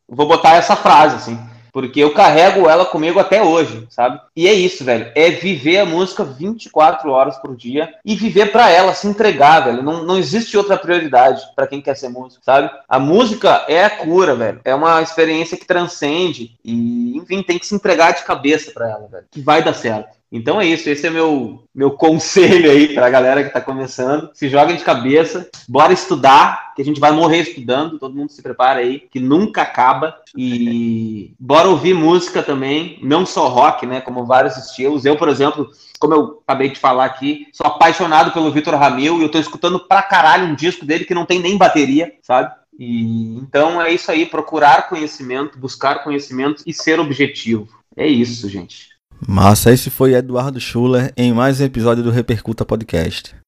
Vou botar essa frase, assim. Porque eu carrego ela comigo até hoje, sabe? E é isso, velho. É viver a música 24 horas por dia e viver para ela, se entregar, velho. Não, não existe outra prioridade para quem quer ser músico, sabe? A música é a cura, velho. É uma experiência que transcende e, enfim, tem que se entregar de cabeça para ela, velho. Que vai dar certo. Então é isso, esse é meu meu conselho aí para a galera que está começando. Se joguem de cabeça, bora estudar, que a gente vai morrer estudando, todo mundo se prepara aí, que nunca acaba. E *laughs* bora ouvir música também, não só rock, né, como vários estilos. Eu, por exemplo, como eu acabei de falar aqui, sou apaixonado pelo Vitor Ramil e eu tô escutando pra caralho um disco dele que não tem nem bateria, sabe? E então é isso aí, procurar conhecimento, buscar conhecimento e ser objetivo. É isso, gente.
Massa, esse foi Eduardo Schuller em mais um episódio do Repercuta Podcast.